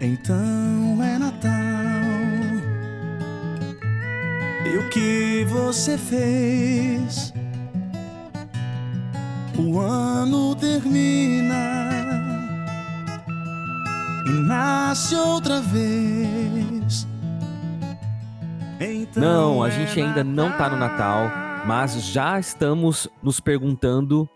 Então é Natal. E o que você fez? O ano termina e nasce outra vez. Então Não, a é gente ainda não tá no Natal, mas já estamos nos perguntando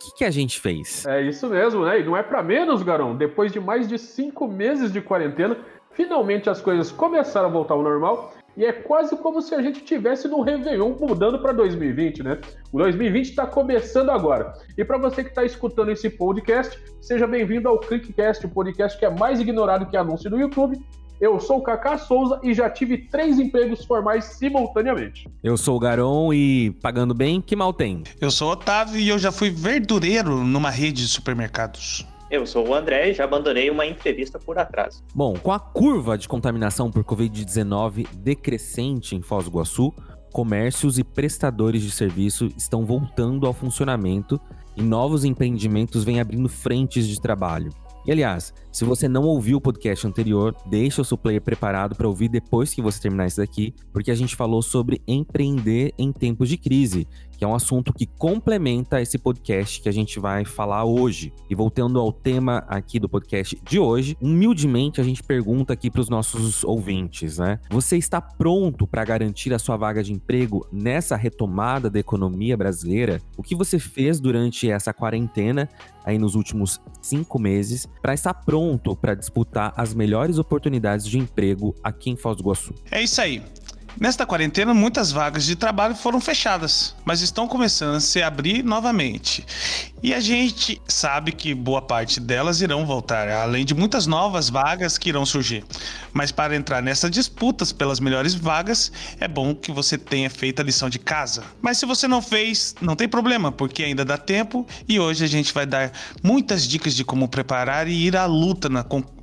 que, que a gente fez. É isso mesmo, né? E não é pra menos, Garão. Depois de mais de cinco meses de quarentena, finalmente as coisas começaram a voltar ao normal. E é quase como se a gente tivesse no Réveillon mudando para 2020, né? O 2020 está começando agora. E para você que está escutando esse podcast, seja bem-vindo ao ClickCast, o podcast que é mais ignorado que anúncio do YouTube. Eu sou o Kaká Souza e já tive três empregos formais simultaneamente. Eu sou o Garon e pagando bem, que mal tem? Eu sou o Otávio e eu já fui verdureiro numa rede de supermercados. Eu sou o André e já abandonei uma entrevista por atraso. Bom, com a curva de contaminação por Covid-19 decrescente em Foz do Iguaçu, comércios e prestadores de serviço estão voltando ao funcionamento e novos empreendimentos vêm abrindo frentes de trabalho. E aliás, se você não ouviu o podcast anterior, deixa o seu player preparado para ouvir depois que você terminar isso daqui, porque a gente falou sobre empreender em tempos de crise, que é um assunto que complementa esse podcast que a gente vai falar hoje. E voltando ao tema aqui do podcast de hoje, humildemente a gente pergunta aqui para os nossos ouvintes, né? Você está pronto para garantir a sua vaga de emprego nessa retomada da economia brasileira? O que você fez durante essa quarentena aí nos últimos cinco meses para estar pronto para disputar as melhores oportunidades de emprego aqui em Foz do Iguaçu? É isso aí. Nesta quarentena, muitas vagas de trabalho foram fechadas, mas estão começando a se abrir novamente. E a gente sabe que boa parte delas irão voltar, além de muitas novas vagas que irão surgir. Mas para entrar nessas disputas pelas melhores vagas, é bom que você tenha feito a lição de casa. Mas se você não fez, não tem problema, porque ainda dá tempo e hoje a gente vai dar muitas dicas de como preparar e ir à luta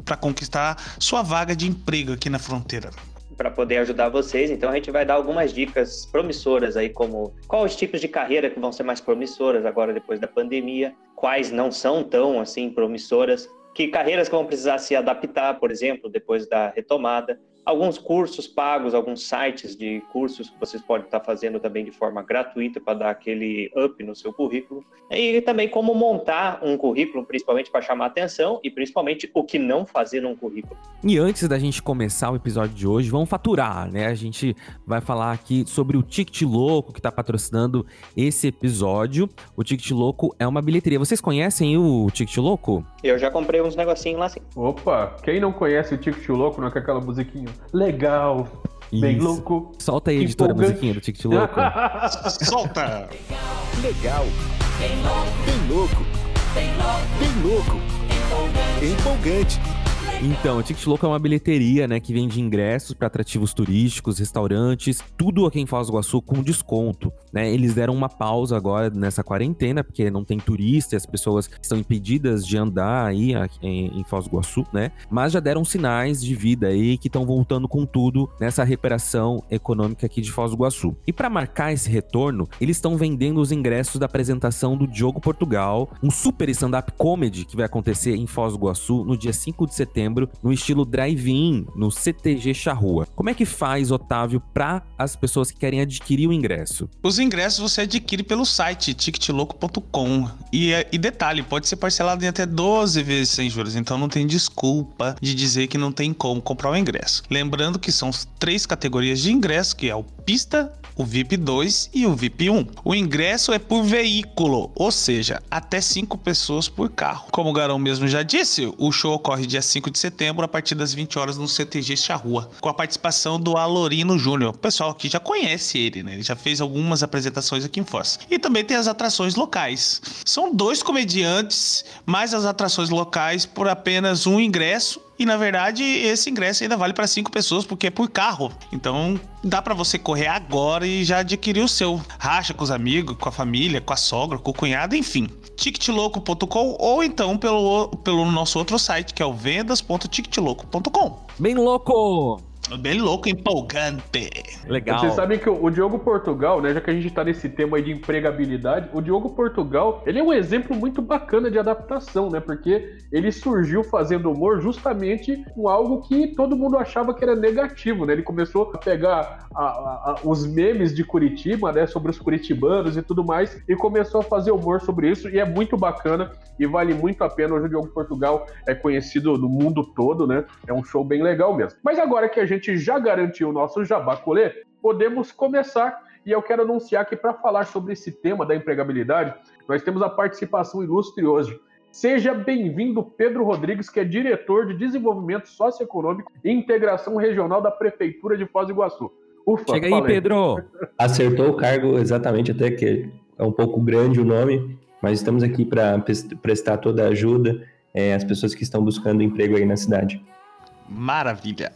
para conquistar sua vaga de emprego aqui na fronteira para poder ajudar vocês. Então a gente vai dar algumas dicas promissoras aí, como quais os tipos de carreira que vão ser mais promissoras agora depois da pandemia, quais não são tão assim promissoras, que carreiras que vão precisar se adaptar, por exemplo, depois da retomada, alguns cursos pagos, alguns sites de cursos que vocês podem estar fazendo também de forma gratuita para dar aquele up no seu currículo. E também como montar um currículo, principalmente para chamar atenção e principalmente o que não fazer num currículo. E antes da gente começar o episódio de hoje, vamos faturar, né? A gente vai falar aqui sobre o Ticket Louco que está patrocinando esse episódio. O Ticket Louco é uma bilheteria. Vocês conhecem o Ticket Louco? Eu já comprei uns negocinhos lá sim. Opa, quem não conhece o TicketLouco, não é com aquela musiquinha? Legal. Bem Isso. louco. Solta aí, editora, a Empolgante. musiquinha do Ticket Louco. Solta! Legal. Bem louco. Bem louco. Empolgante. Então, o Ticket Louco é uma bilheteria, né, que vende ingressos para atrativos turísticos, restaurantes, tudo aqui em Foz do Iguaçu com desconto, né? Eles deram uma pausa agora nessa quarentena, porque não tem turista, as pessoas estão impedidas de andar aí em Foz do Iguaçu, né? Mas já deram sinais de vida aí que estão voltando com tudo nessa recuperação econômica aqui de Foz do Iguaçu. E para marcar esse retorno, eles estão vendendo os ingressos da apresentação do Diogo Portugal, um super stand-up comedy que vai acontecer em Foz do Iguaçu no dia 5 de setembro, no estilo drive-in, no CTG Charrua. Como é que faz, Otávio, para as pessoas que querem adquirir o ingresso? Os ingressos você adquire pelo site ticketlouco.com. E, é- e detalhe, pode ser parcelado em até 12 vezes sem juros, então não tem desculpa de dizer que não tem como comprar o ingresso. Lembrando que são três categorias de ingresso, que é o pista, o VIP 2 e o VIP 1. O ingresso é por veículo, ou seja, até 5 pessoas por carro. Como o Garão mesmo já disse, o show ocorre dia 5 de setembro a partir das 20 horas no CTG Charrua, com a participação do Alorino Júnior. O pessoal aqui já conhece ele, né? Ele já fez algumas apresentações aqui em Foz. E também tem as atrações locais. São dois comediantes, mais as atrações locais por apenas um ingresso e na verdade, esse ingresso ainda vale para cinco pessoas porque é por carro. Então, dá para você correr agora e já adquirir o seu. Racha com os amigos, com a família, com a sogra, com o cunhado, enfim. ticketlouco.com ou então pelo, pelo nosso outro site, que é o vendas.ticketlouco.com. Bem louco! Bem louco, empolgante. Legal. Vocês sabem que o Diogo Portugal, né, já que a gente tá nesse tema aí de empregabilidade, o Diogo Portugal, ele é um exemplo muito bacana de adaptação, né? Porque ele surgiu fazendo humor justamente com algo que todo mundo achava que era negativo, né? Ele começou a pegar a, a, a, os memes de Curitiba, né, sobre os curitibanos e tudo mais, e começou a fazer humor sobre isso, e é muito bacana e vale muito a pena. Hoje o Diogo Portugal é conhecido no mundo todo, né? É um show bem legal mesmo. Mas agora que a gente já garantiu o nosso jabacolê, podemos começar. E eu quero anunciar que para falar sobre esse tema da empregabilidade, nós temos a participação ilustre hoje. Seja bem-vindo, Pedro Rodrigues, que é diretor de Desenvolvimento Socioeconômico e Integração Regional da Prefeitura de Foz do Iguaçu. Ufa, Chega aí, Pedro! Acertou o cargo exatamente, até que é um pouco grande o nome, mas estamos aqui para prestar toda a ajuda é, às pessoas que estão buscando emprego aí na cidade. Maravilha!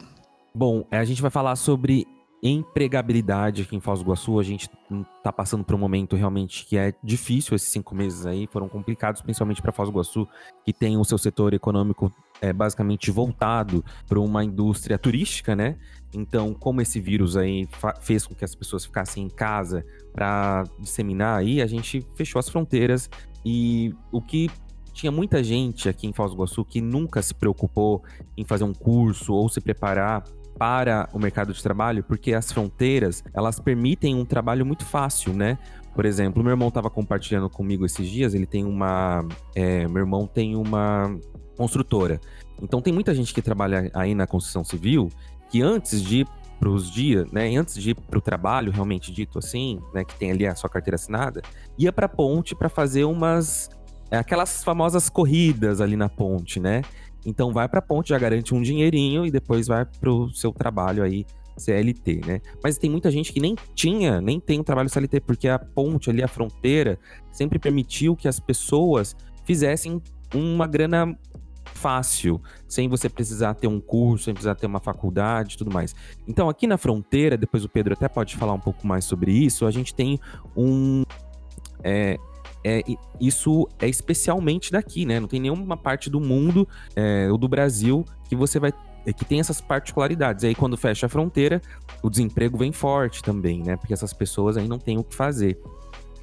Bom, é, a gente vai falar sobre empregabilidade aqui em Foz do Iguaçu. A gente está passando por um momento realmente que é difícil. Esses cinco meses aí foram complicados, principalmente para Foz do Iguaçu, que tem o seu setor econômico é, basicamente voltado para uma indústria turística, né? Então, como esse vírus aí fez com que as pessoas ficassem em casa para disseminar aí, a gente fechou as fronteiras e o que tinha muita gente aqui em Foz do Iguaçu que nunca se preocupou em fazer um curso ou se preparar para o mercado de trabalho, porque as fronteiras, elas permitem um trabalho muito fácil, né? Por exemplo, meu irmão estava compartilhando comigo esses dias, ele tem uma... É, meu irmão tem uma construtora. Então tem muita gente que trabalha aí na construção civil que antes de ir para os dias, né, antes de ir para o trabalho realmente dito assim, né, que tem ali a sua carteira assinada, ia para a ponte para fazer umas é, aquelas famosas corridas ali na ponte, né? Então vai para a ponte, já garante um dinheirinho e depois vai para o seu trabalho aí CLT, né? Mas tem muita gente que nem tinha, nem tem um trabalho CLT, porque a ponte ali, a fronteira, sempre permitiu que as pessoas fizessem uma grana fácil, sem você precisar ter um curso, sem precisar ter uma faculdade tudo mais. Então, aqui na fronteira, depois o Pedro até pode falar um pouco mais sobre isso, a gente tem um. É, é, isso é especialmente daqui, né? Não tem nenhuma parte do mundo é, ou do Brasil que você vai que tem essas particularidades. Aí, quando fecha a fronteira, o desemprego vem forte também, né? Porque essas pessoas aí não têm o que fazer.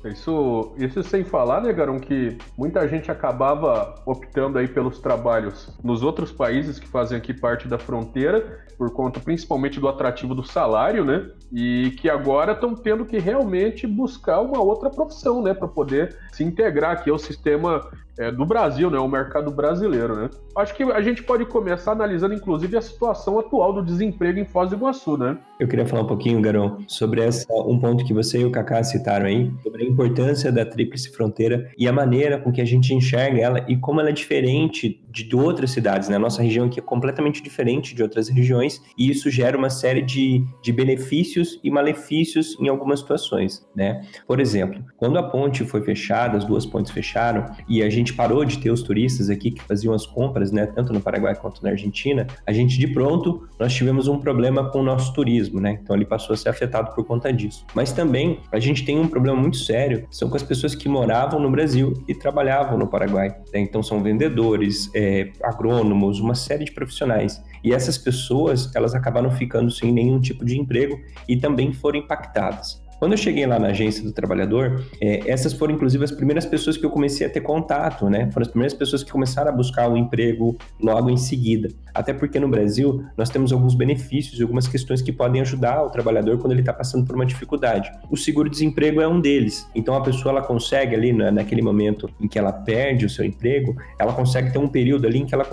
Isso, isso sem falar, né, Garon, que muita gente acabava optando aí pelos trabalhos nos outros países que fazem aqui parte da fronteira, por conta principalmente do atrativo do salário, né? E que agora estão tendo que realmente buscar uma outra profissão, né, para poder se integrar aqui ao sistema é, do Brasil, né, o mercado brasileiro, né? Acho que a gente pode começar analisando, inclusive, a situação atual do desemprego em Foz do Iguaçu, né? Eu queria falar um pouquinho, Garão, sobre essa, um ponto que você e o Kaká citaram aí, sobre a importância da tríplice fronteira e a maneira com que a gente enxerga ela e como ela é diferente de outras cidades, né? A nossa região aqui é completamente diferente de outras regiões e isso gera uma série de, de benefícios e malefícios em algumas situações, né? Por exemplo, quando a ponte foi fechada, as duas pontes fecharam e a gente parou de ter os turistas aqui que faziam as compras, né? Tanto no Paraguai quanto na Argentina, a gente de pronto nós tivemos um problema com o nosso turismo, né? Então ele passou a ser afetado por conta disso. Mas também a gente tem um problema muito sério, são com as pessoas que moravam no Brasil e trabalhavam no Paraguai. Né? Então são vendedores, é, agrônomos, uma série de profissionais. E essas pessoas, elas acabaram ficando sem nenhum tipo de emprego e também foram impactadas. Quando eu cheguei lá na agência do trabalhador, é, essas foram inclusive as primeiras pessoas que eu comecei a ter contato, né? Foram as primeiras pessoas que começaram a buscar o um emprego logo em seguida. Até porque no Brasil nós temos alguns benefícios e algumas questões que podem ajudar o trabalhador quando ele está passando por uma dificuldade. O seguro-desemprego é um deles. Então a pessoa ela consegue ali na, naquele momento em que ela perde o seu emprego, ela consegue ter um período ali em que ela,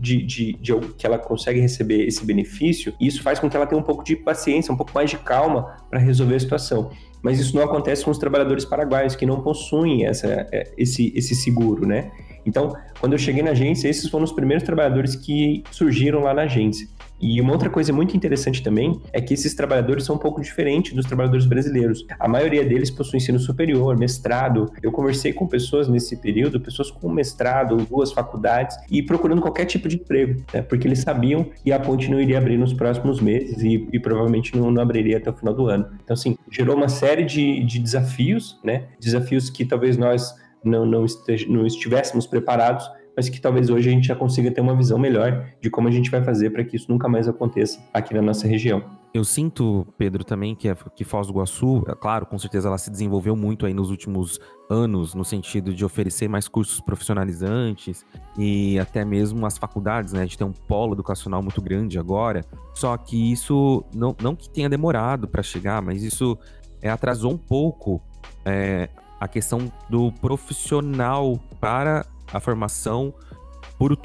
de, de, de, que ela consegue receber esse benefício. E isso faz com que ela tenha um pouco de paciência, um pouco mais de calma para resolver a situação mas isso não acontece com os trabalhadores paraguaios que não possuem essa, é, esse, esse seguro, né? Então, quando eu cheguei na agência, esses foram os primeiros trabalhadores que surgiram lá na agência. E uma outra coisa muito interessante também é que esses trabalhadores são um pouco diferentes dos trabalhadores brasileiros. A maioria deles possui ensino superior, mestrado. Eu conversei com pessoas nesse período, pessoas com mestrado, duas faculdades, e procurando qualquer tipo de emprego, né? porque eles sabiam que a ponte não iria abrir nos próximos meses e, e provavelmente não, não, abriria até o final do ano. Então, assim, gerou uma série de, de desafios, né? Desafios que talvez nós não, não, não estivéssemos preparados, mas que talvez hoje a gente já consiga ter uma visão melhor de como a gente vai fazer para que isso nunca mais aconteça aqui na nossa região. Eu sinto, Pedro, também que, que Foz do Iguaçu, é claro, com certeza ela se desenvolveu muito aí nos últimos anos, no sentido de oferecer mais cursos profissionalizantes e até mesmo as faculdades, né? A gente tem um polo educacional muito grande agora. Só que isso, não, não que tenha demorado para chegar, mas isso é, atrasou um pouco é, a questão do profissional para a formação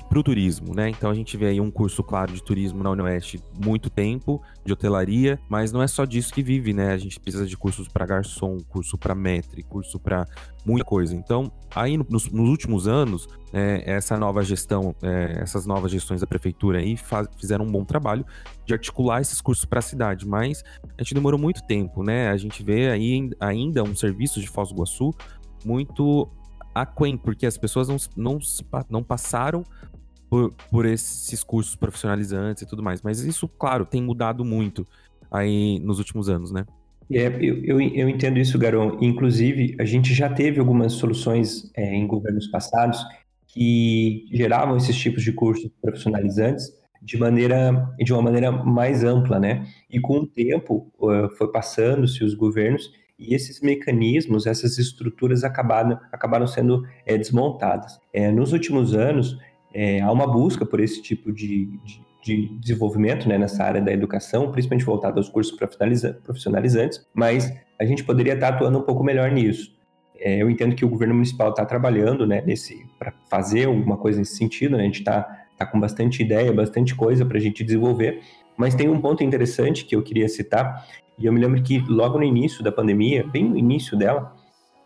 para o turismo, né? Então a gente vê aí um curso, claro, de turismo na Unioeste muito tempo, de hotelaria, mas não é só disso que vive, né? A gente precisa de cursos para garçom, curso para metre, curso para muita coisa. Então, aí nos, nos últimos anos, é, essa nova gestão, é, essas novas gestões da prefeitura aí faz, fizeram um bom trabalho de articular esses cursos para a cidade, mas a gente demorou muito tempo, né? A gente vê aí ainda um serviço de Foz do Iguaçu muito aquém, porque as pessoas não, não, não passaram por, por esses cursos profissionalizantes e tudo mais. Mas isso, claro, tem mudado muito aí nos últimos anos, né? É, eu, eu, eu, entendo isso, Garão. Inclusive, a gente já teve algumas soluções é, em governos passados que geravam esses tipos de cursos profissionalizantes de maneira de uma maneira mais ampla, né? E com o tempo foi passando-se os governos e esses mecanismos, essas estruturas acabaram, acabaram sendo é, desmontadas. É, nos últimos anos, é, há uma busca por esse tipo de, de, de desenvolvimento né, nessa área da educação, principalmente voltado aos cursos profissionalizantes, mas a gente poderia estar atuando um pouco melhor nisso. Eu entendo que o governo municipal está trabalhando né, para fazer alguma coisa nesse sentido, né, a gente está tá com bastante ideia, bastante coisa para a gente desenvolver, mas tem um ponto interessante que eu queria citar, e eu me lembro que logo no início da pandemia, bem no início dela,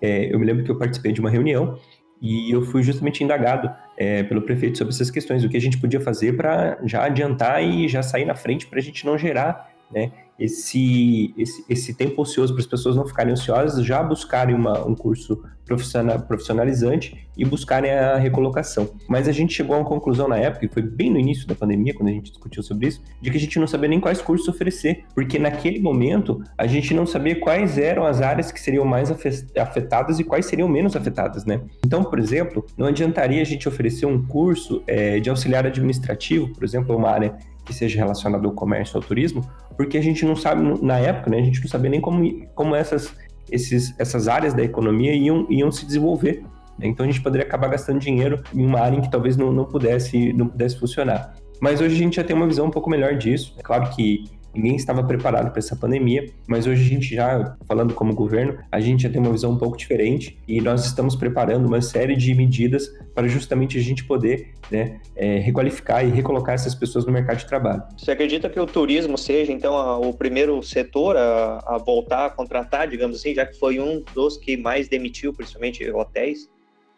é, eu me lembro que eu participei de uma reunião e eu fui justamente indagado é, pelo prefeito sobre essas questões, o que a gente podia fazer para já adiantar e já sair na frente para a gente não gerar né, esse, esse, esse tempo ocioso para as pessoas não ficarem ociosas, já buscarem uma, um curso profissional, profissionalizante e buscarem a recolocação. Mas a gente chegou a uma conclusão na época, e foi bem no início da pandemia, quando a gente discutiu sobre isso, de que a gente não sabia nem quais cursos oferecer, porque naquele momento a gente não sabia quais eram as áreas que seriam mais afetadas e quais seriam menos afetadas, né? Então, por exemplo, não adiantaria a gente oferecer um curso é, de auxiliar administrativo, por exemplo, uma área que seja relacionado ao comércio ao turismo, porque a gente não sabe, na época, né, a gente não sabia nem como, como essas, esses, essas áreas da economia iam, iam se desenvolver. Né? Então a gente poderia acabar gastando dinheiro em uma área em que talvez não, não, pudesse, não pudesse funcionar. Mas hoje a gente já tem uma visão um pouco melhor disso. É claro que Ninguém estava preparado para essa pandemia, mas hoje a gente já, falando como governo, a gente já tem uma visão um pouco diferente e nós estamos preparando uma série de medidas para justamente a gente poder né, é, requalificar e recolocar essas pessoas no mercado de trabalho. Você acredita que o turismo seja, então, a, o primeiro setor a, a voltar a contratar, digamos assim, já que foi um dos que mais demitiu, principalmente hotéis?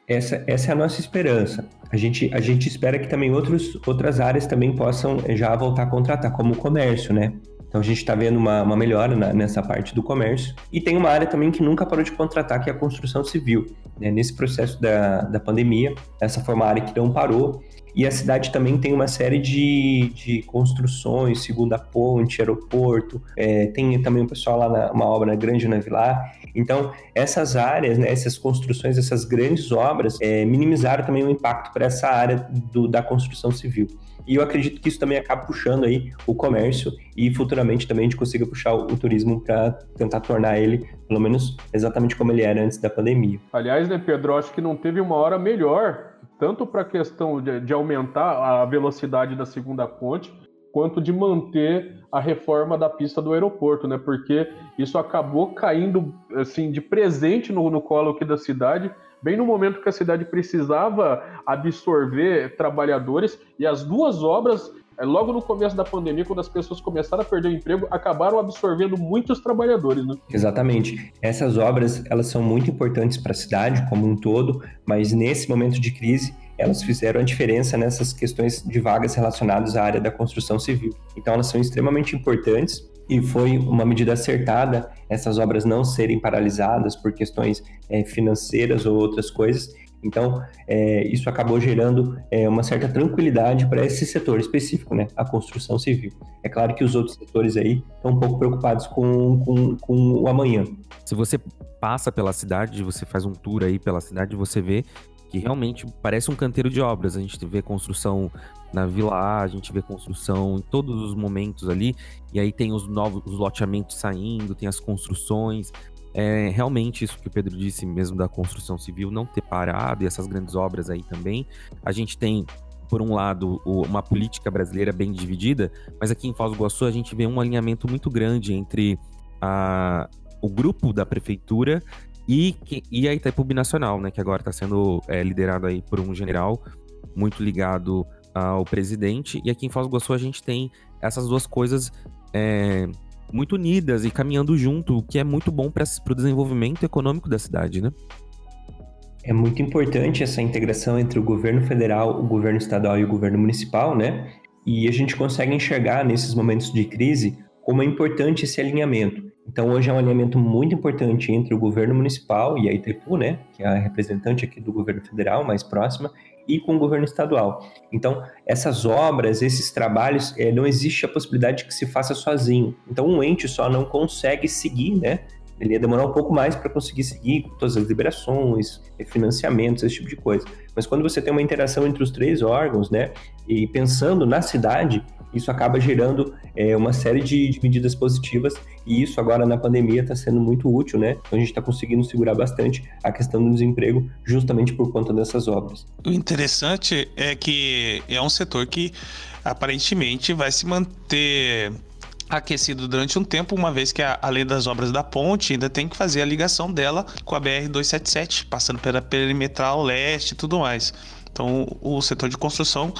Essa, essa é a nossa esperança. A gente, a gente espera que também outros, outras áreas também possam já voltar a contratar, como o comércio, né? Então a gente está vendo uma, uma melhora na, nessa parte do comércio. E tem uma área também que nunca parou de contratar, que é a construção civil. Né? Nesse processo da, da pandemia, essa foi uma área que não parou. E a cidade também tem uma série de, de construções, segunda ponte, aeroporto, é, tem também o pessoal lá na uma obra grande na Vilar. Então, essas áreas, né, essas construções, essas grandes obras, é, minimizaram também o impacto para essa área do, da construção civil. E eu acredito que isso também acaba puxando aí o comércio e futuramente também a gente consiga puxar o, o turismo para tentar tornar ele, pelo menos, exatamente como ele era antes da pandemia. Aliás, né, Pedro, acho que não teve uma hora melhor tanto para a questão de, de, aumentar a velocidade da segunda ponte, quanto de manter a reforma da pista do aeroporto, né? Porque isso acabou caindo assim de presente no, no colo aqui da cidade, bem no momento que a cidade precisava absorver trabalhadores e as duas obras logo no começo da pandemia, quando as pessoas começaram a perder o emprego, acabaram absorvendo muitos trabalhadores, né? Exatamente. Essas obras, elas são muito importantes para a cidade como um todo, mas nesse momento de crise, elas fizeram a diferença nessas questões de vagas relacionadas à área da construção civil. Então, elas são extremamente importantes e foi uma medida acertada essas obras não serem paralisadas por questões é, financeiras ou outras coisas então, é, isso acabou gerando é, uma certa tranquilidade para esse setor específico, né? A construção civil. É claro que os outros setores aí estão um pouco preocupados com, com, com o amanhã. Se você passa pela cidade, você faz um tour aí pela cidade, você vê que realmente parece um canteiro de obras. A gente vê construção na Vila A, gente vê construção em todos os momentos ali, e aí tem os novos os loteamentos saindo, tem as construções. É, realmente isso que o Pedro disse mesmo da construção civil não ter parado e essas grandes obras aí também. A gente tem por um lado, uma política brasileira bem dividida, mas aqui em Foz do Iguaçu a gente vê um alinhamento muito grande entre a, o grupo da prefeitura e, e a Itaipu Nacional, né, que agora está sendo é, liderado aí por um general muito ligado ao presidente. E aqui em Foz do Iguaçu a gente tem essas duas coisas é, muito unidas e caminhando junto, o que é muito bom para o desenvolvimento econômico da cidade, né? É muito importante essa integração entre o governo federal, o governo estadual e o governo municipal, né? E a gente consegue enxergar nesses momentos de crise como é importante esse alinhamento. Então, hoje é um alinhamento muito importante entre o governo municipal e a Itaipu, né, que é a representante aqui do governo federal mais próxima, e com o governo estadual. Então, essas obras, esses trabalhos, é, não existe a possibilidade que se faça sozinho. Então, um ente só não consegue seguir, né, ele ia demorar um pouco mais para conseguir seguir todas as liberações, financiamentos, esse tipo de coisa. Mas quando você tem uma interação entre os três órgãos, né, e pensando na cidade, isso acaba gerando é, uma série de, de, medidas positivas e isso agora na pandemia está sendo muito útil, né? Então a gente está conseguindo segurar bastante a questão do desemprego justamente por conta dessas obras. O interessante é que é um setor que aparentemente vai se manter aquecido durante um tempo, uma vez que a, além das obras da ponte, ainda tem que fazer a ligação dela com a BR-277, passando pela perimetral leste e tudo mais. Então, o setor de construção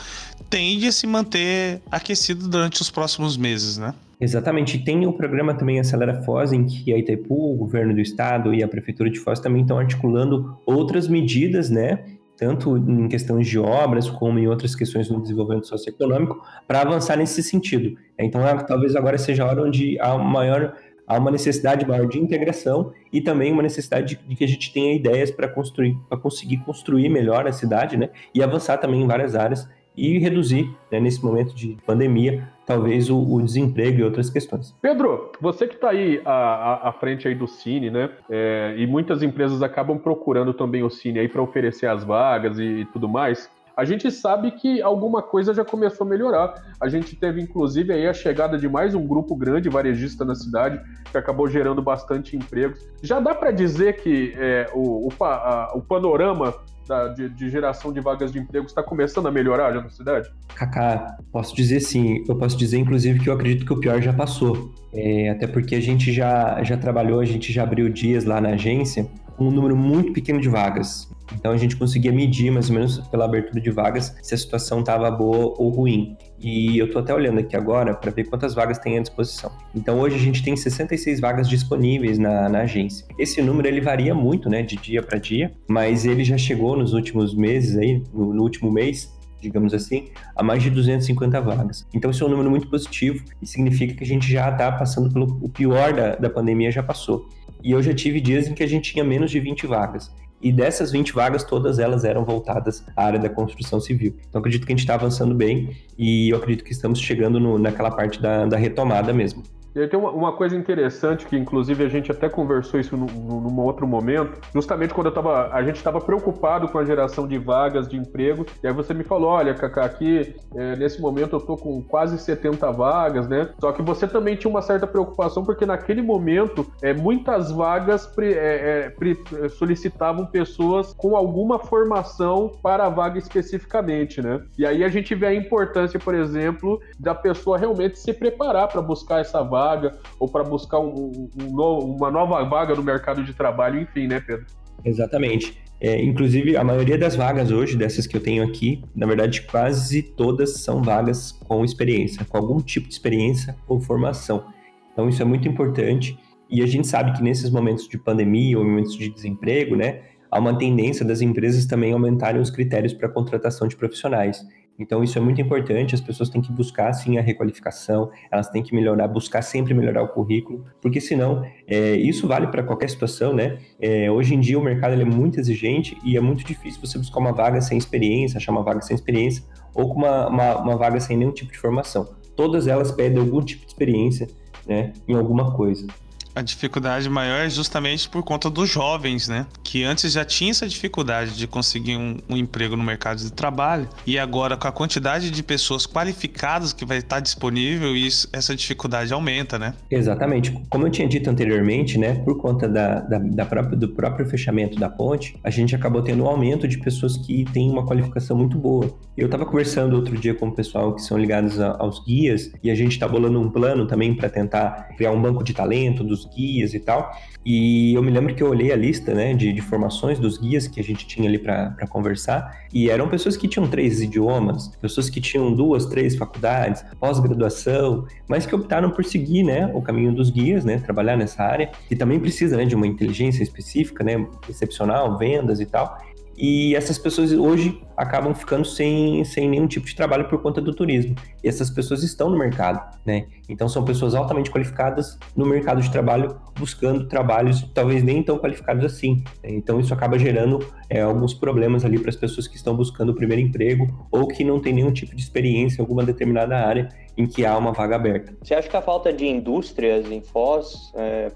tende a se manter aquecido durante os próximos meses, né? Exatamente. Tem o programa também Acelera Foz, em que a Itaipu, o governo do estado e a prefeitura de Foz também estão articulando outras medidas, né? Tanto em questões de obras como em outras questões do desenvolvimento socioeconômico, para avançar nesse sentido. Então, é, talvez agora seja a hora onde há maior há uma necessidade maior de integração e também uma necessidade de, de que a gente tenha ideias para construir, para conseguir construir melhor a cidade, né? E avançar também em várias áreas e reduzir, né, nesse momento de pandemia, talvez o, o, desemprego e outras questões. Pedro, você que está aí à, à, frente aí do Cine, né? É, e muitas empresas acabam procurando também o Cine aí para oferecer as vagas e, e tudo mais a gente sabe que alguma coisa já começou a melhorar. A gente teve, inclusive, aí a chegada de mais um grupo grande varejista na cidade, que acabou gerando bastante empregos. Já dá para dizer que é, o, o, a, o panorama da, de, de, geração de vagas de emprego está começando a melhorar já na cidade? Kaká, posso dizer sim. Eu posso dizer, inclusive, que eu acredito que o pior já passou. É, até porque a gente já, já trabalhou, a gente já abriu dias lá na agência um número muito pequeno de vagas. Então a gente conseguia medir mais ou menos pela abertura de vagas se a situação estava boa ou ruim. E eu estou até olhando aqui agora para ver quantas vagas tem à disposição. Então hoje a gente tem 66 vagas disponíveis na, na agência. Esse número ele varia muito, né, de dia para dia, mas ele já chegou nos últimos meses aí, no, no último mês, digamos assim, a mais de 250 vagas. Então, isso é um número muito positivo e significa que a gente já está passando pelo o pior da, da pandemia, já passou. E eu já tive dias em que a gente tinha menos de 20 vagas e dessas 20 vagas, todas elas eram voltadas à área da construção civil. Então, acredito que a gente está avançando bem e eu acredito que estamos chegando no, naquela parte da, da retomada mesmo. E tem uma, uma, coisa interessante que, inclusive, a gente até conversou isso num, outro momento, justamente quando eu tava, a gente estava preocupado com a geração de vagas de emprego, e aí você me falou, olha, Cacá, aqui é, nesse momento eu tô com quase 70 vagas, né? Só que você também tinha uma certa preocupação, porque naquele momento é, muitas vagas pre, é pre, solicitavam pessoas com alguma formação para a vaga especificamente, né? E aí a gente vê a importância, por exemplo, da pessoa realmente se preparar para buscar essa vaga vaga ou para buscar um, um, uma nova vaga no mercado de trabalho, enfim, né, Pedro? Exatamente. É, inclusive, a maioria das vagas hoje, dessas que eu tenho aqui, na verdade, quase todas são vagas com experiência, com algum tipo de experiência ou formação. Então, isso é muito importante. E a gente sabe que nesses momentos de pandemia ou momentos de desemprego, né, há uma tendência das empresas também aumentarem os critérios para contratação de profissionais. Então, isso é muito importante. As pessoas têm que buscar, sim, a requalificação, elas têm que melhorar, buscar sempre melhorar o currículo, porque senão, é, isso vale para qualquer situação, né? É, hoje em dia, o mercado é muito exigente e é muito difícil você buscar uma vaga sem experiência, achar uma vaga sem experiência, ou com uma, uma, uma vaga sem nenhum tipo de formação. Todas elas pedem algum tipo de experiência, né, em alguma coisa. A dificuldade maior é justamente por conta dos jovens, né? Que antes já tinha essa dificuldade de conseguir um, um emprego no mercado de trabalho e agora com a quantidade de pessoas qualificadas que vai estar disponível, isso, essa dificuldade aumenta, né? Exatamente. Como eu tinha dito anteriormente, né? Por conta da, da, da própria, do próprio fechamento da ponte, a gente acabou tendo um aumento de pessoas que têm uma qualificação muito boa. Eu estava conversando outro dia com o pessoal que são ligados a, aos guias e a gente está bolando um plano também para tentar criar um banco de talento dos guias e tal. E eu me lembro que eu olhei a lista né, de, de formações dos guias que a gente tinha ali para conversar, e eram pessoas que tinham três idiomas, pessoas que tinham duas, três faculdades, pós-graduação, mas que optaram por seguir né, o caminho dos guias, né, trabalhar nessa área, que também precisa né, de uma inteligência específica, né, excepcional, vendas e tal. E essas pessoas hoje acabam ficando sem, sem nenhum tipo de trabalho por conta do turismo. E essas pessoas estão no mercado, né? Então são pessoas altamente qualificadas no mercado de trabalho, buscando trabalhos talvez nem tão qualificados assim. Né? Então isso acaba gerando é, alguns problemas ali para as pessoas que estão buscando o primeiro emprego ou que não têm nenhum tipo de experiência em alguma determinada área em que há uma vaga aberta. Você acha que a falta de indústrias em Foz é,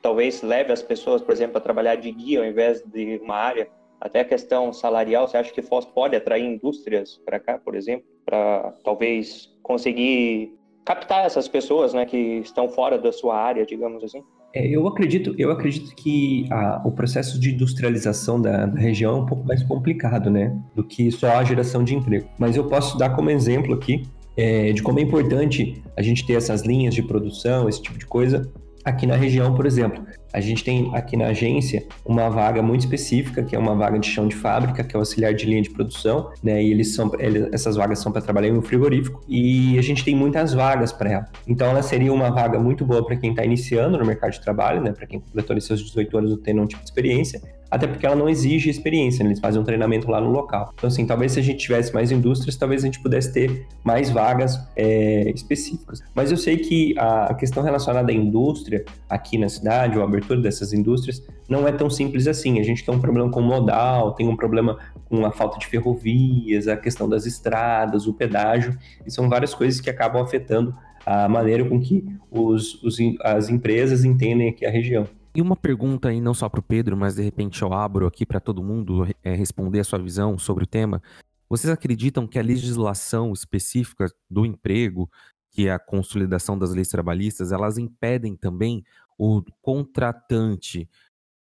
talvez leve as pessoas, por exemplo, a trabalhar de guia ao invés de uma área até a questão salarial, você acha que Foz pode atrair indústrias para cá, por exemplo, para talvez conseguir captar essas pessoas, né, que estão fora da sua área, digamos assim? É, eu acredito, eu acredito que a, o processo de industrialização da, da, região é um pouco mais complicado, né, do que só a geração de emprego. Mas eu posso dar como exemplo aqui é, de como é importante a gente ter essas linhas de produção, esse tipo de coisa, aqui na região, por exemplo. A gente tem aqui na agência uma vaga muito específica, que é uma vaga de chão de fábrica, que é o auxiliar de linha de produção, né? E eles são, eles, essas vagas são para trabalhar em um frigorífico e a gente tem muitas vagas para ela. Então ela seria uma vaga muito boa para quem está iniciando no mercado de trabalho, né? Para quem completou seus 18 anos ou tem um tipo de experiência, até porque ela não exige experiência, né? eles fazem um treinamento lá no local. Então, assim, talvez se a gente tivesse mais indústrias, talvez a gente pudesse ter mais vagas é, específicas. Mas eu sei que a questão relacionada à indústria aqui na cidade, ou a abertura dessas indústrias, não é tão simples assim. A gente tem um problema com modal, tem um problema com a falta de ferrovias, a questão das estradas, o pedágio, e são várias coisas que acabam afetando a maneira com que os, os as empresas entendem aqui a região. E uma pergunta aí, não só para o Pedro, mas de repente eu abro aqui para todo mundo é, responder a sua visão sobre o tema. Vocês acreditam que a legislação específica do emprego, que é a consolidação das leis trabalhistas, elas impedem também o contratante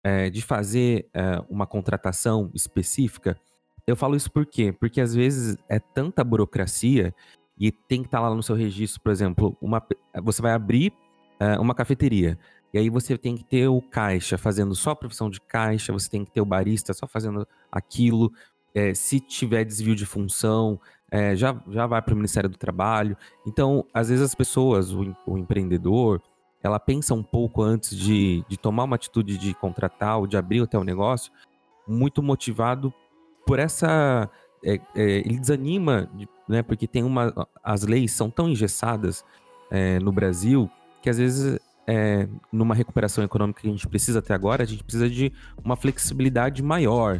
é, de fazer é, uma contratação específica? Eu falo isso por quê? Porque às vezes é tanta burocracia e tem que estar tá lá no seu registro, por exemplo, uma, você vai abrir uma cafeteria. E aí você tem que ter o caixa fazendo só a profissão de caixa, você tem que ter o barista só fazendo aquilo. É, se tiver desvio de função, é, já, já vai para o Ministério do Trabalho. Então, às vezes as pessoas, o, o empreendedor, ela pensa um pouco antes de, de tomar uma atitude de contratar ou de abrir até o negócio, muito motivado por essa. É, ele desanima, né, porque tem uma. As leis são tão engessadas no Brasil que às vezes é, numa recuperação econômica que a gente precisa ter agora, a gente precisa de uma flexibilidade maior.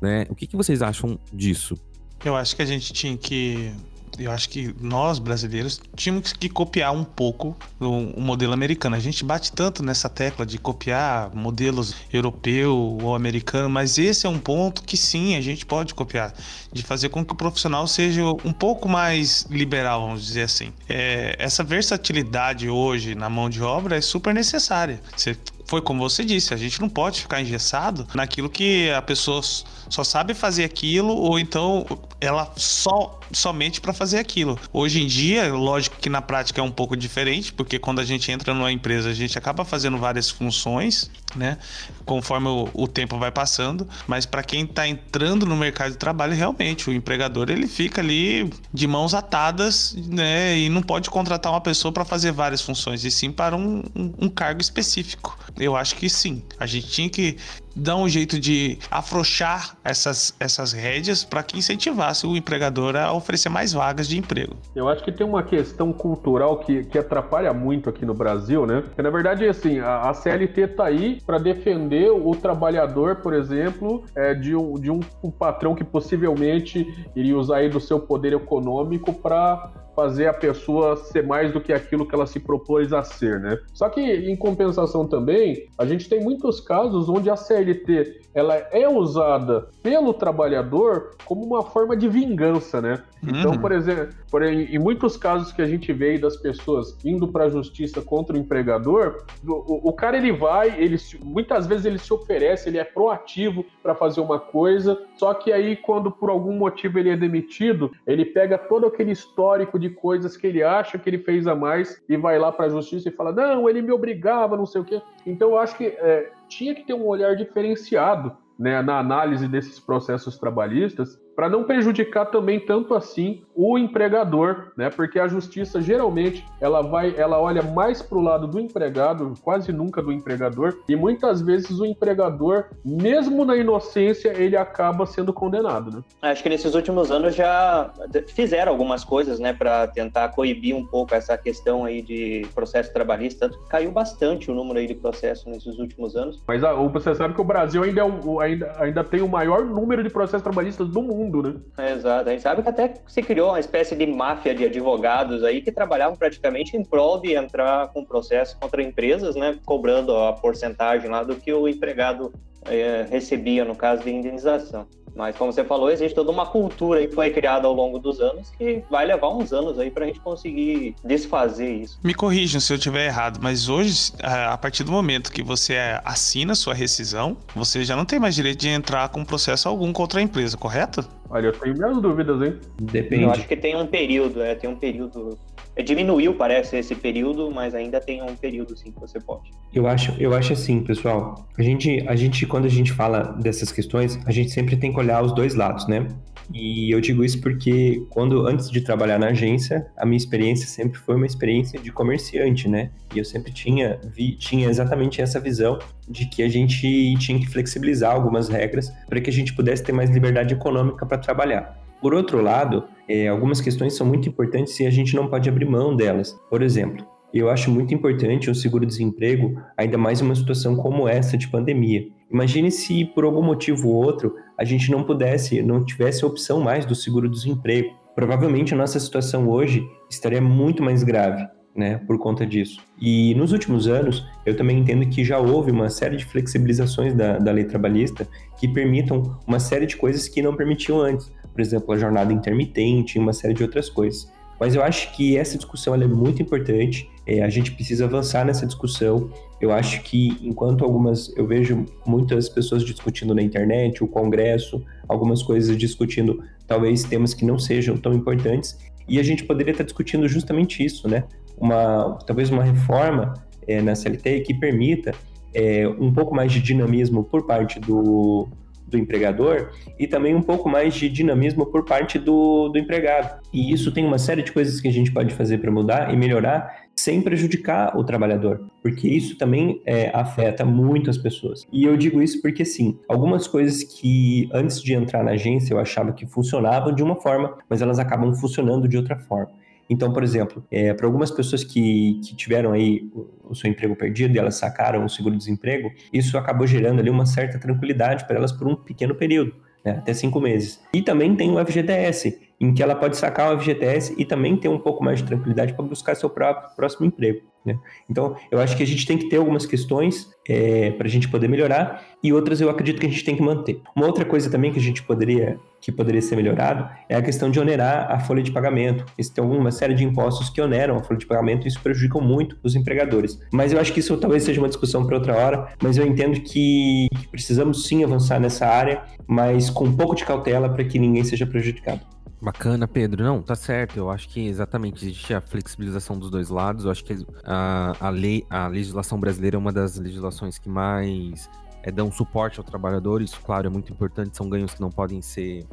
Né? O que, que vocês acham disso? Eu acho que a gente tinha que eu acho que nós brasileiros tínhamos que copiar um pouco o, o, modelo americano. A gente bate tanto nessa tecla de copiar modelos europeu ou americano, mas esse é um ponto que sim, a gente pode copiar, de fazer com que o profissional seja um pouco mais liberal, vamos dizer assim. É, essa versatilidade hoje na mão de obra é super necessária. Você foi como você disse, a gente não pode ficar engessado naquilo que a pessoa só sabe fazer aquilo ou então ela só somente para fazer aquilo. Hoje em dia, lógico que na prática é um pouco diferente, porque quando a gente entra numa empresa, a gente acaba fazendo várias funções, né? Conforme o, o tempo vai passando, mas para quem está entrando no mercado de trabalho, realmente o empregador ele fica ali de mãos atadas, né? E não pode contratar uma pessoa para fazer várias funções, e sim para um, um, um cargo específico. Eu acho que sim. A gente tinha que dar um jeito de afrouxar essas, essas rédeas para que incentivasse o empregador a oferecer mais vagas de emprego. Eu acho que tem uma questão cultural que, que atrapalha muito aqui no Brasil, né? Porque, na verdade, assim, a, a CLT tá aí para defender o trabalhador, por exemplo, é, de, um, de um, um patrão que possivelmente iria usar aí do seu poder econômico para fazer a pessoa ser mais do que aquilo que ela se propôs a ser, né? Só que em compensação também, a gente tem muitos casos onde a CLT ela é usada pelo trabalhador como uma forma de vingança, né? Então, Uhum. por exemplo, por, em, em muitos casos que a gente vê das pessoas indo para a justiça contra o empregador, o, o- cara ele vai, ele muitas vezes ele se oferece, ele é proativo para fazer uma coisa, só que aí quando por algum motivo ele é demitido, ele pega todo aquele histórico de coisas que ele acha que ele fez a mais e vai lá para a justiça e fala: "Não, ele me obrigava, não sei o quê". Então eu acho que é, tinha que ter um olhar diferenciado né, na análise desses processos trabalhistas para não prejudicar também tanto assim o empregador, né? Porque a justiça geralmente ela vai, ela olha mais para o lado do empregado, quase nunca do empregador, e muitas vezes o empregador, mesmo na inocência, ele acaba sendo condenado, né? Acho que nesses últimos anos já fizeram algumas coisas, né, para tentar coibir um pouco essa questão aí de processo trabalhista. Tanto que caiu bastante o número aí de processos nesses últimos anos. Mas a, o- você sabe que o Brasil ainda, é o- ainda, ainda tem o maior número de processos trabalhistas do mundo, né? Exato. A gente sabe que até se criou uma espécie de máfia de advogados aí que trabalhavam praticamente em prol de entrar com processo contra empresas, né, cobrando a porcentagem lá do que o empregado eh, recebia no caso de indenização. Mas como você falou, existe toda uma cultura aí que foi criada ao longo dos anos que vai levar uns anos aí pra gente conseguir desfazer isso. Me corrijam se eu estiver errado, mas hoje, a a partir do momento que você assina sua rescisão, você já não tem mais direito de entrar com processo algum contra a empresa, correto? Olha, eu tenho minhas dúvidas, hein? Depende. Eu acho que tem um período, é, tem um período. É, Diminuiu, parece, esse período, mas ainda tem um período sim que você pode. Eu acho, eu acho assim, pessoal. A gente, a gente, quando a gente fala dessas questões, a gente sempre tem que olhar os dois lados, né? E eu digo isso porque quando antes de trabalhar na agência, a minha experiência sempre foi uma experiência de comerciante, né? E eu sempre tinha, vi, tinha exatamente essa visão de que a gente tinha que flexibilizar algumas regras para que a gente pudesse ter mais liberdade econômica para trabalhar. Por outro lado, é, algumas questões são muito importantes e a gente não pode abrir mão delas. Por exemplo, eu acho muito importante o seguro-desemprego, ainda mais uma situação como essa de pandemia. Imagine se por algum motivo ou outro a gente não pudesse, não tivesse a opção mais do seguro-desemprego. Provavelmente a nossa situação hoje estaria muito mais grave. Né, por conta disso. E nos últimos anos, eu também entendo que já houve uma série de flexibilizações da, da lei trabalhista que permitam uma série de coisas que não permitiam antes. Por exemplo, a jornada intermitente e uma série de outras coisas. Mas eu acho que essa discussão é muito importante. É, a gente precisa avançar nessa discussão. Eu acho que enquanto algumas eu vejo muitas pessoas discutindo na internet, o Congresso, algumas coisas discutindo talvez temas que não sejam tão importantes, e a gente poderia estar discutindo justamente isso, né? Uma talvez uma reforma é, na CLT que permita é, um pouco mais de dinamismo por parte do, do empregador e também um pouco mais de dinamismo por parte do, do empregado. E isso tem uma série de coisas que a gente pode fazer para mudar e melhorar sem prejudicar o trabalhador, porque isso também é, afeta muito as pessoas. E eu digo isso porque, sim, algumas coisas que antes de entrar na agência eu achava que funcionavam de uma forma, mas elas acabam funcionando de outra forma. Então, por exemplo, é, para algumas pessoas que, que tiveram aí o, seu emprego perdido e elas sacaram o seguro-desemprego, isso acabou gerando ali uma certa tranquilidade para elas por um pequeno período, né, até cinco meses. E também tem o FGTS, em que ela pode sacar o FGTS e também ter um pouco mais de tranquilidade para buscar seu próprio próximo emprego. Né? Então, eu acho que a gente tem que ter algumas questões é, para a gente poder melhorar e outras eu acredito que a gente tem que manter. Uma outra coisa também que a gente poderia que poderia ser melhorado é a questão de onerar a folha de pagamento. Existem alguma série de impostos que oneram a folha de pagamento e isso prejudica muito os empregadores. Mas eu acho que isso talvez seja uma discussão para outra hora, mas eu entendo que, que precisamos sim avançar nessa área, mas com um pouco de cautela para que ninguém seja prejudicado. Bacana, Pedro. Não, tá certo. Eu acho que exatamente existe a flexibilização dos dois lados. Eu acho que a, a lei, a legislação brasileira é uma das legislações que mais é, dão suporte ao trabalhador. Isso, claro, é muito importante. São ganhos que não podem ser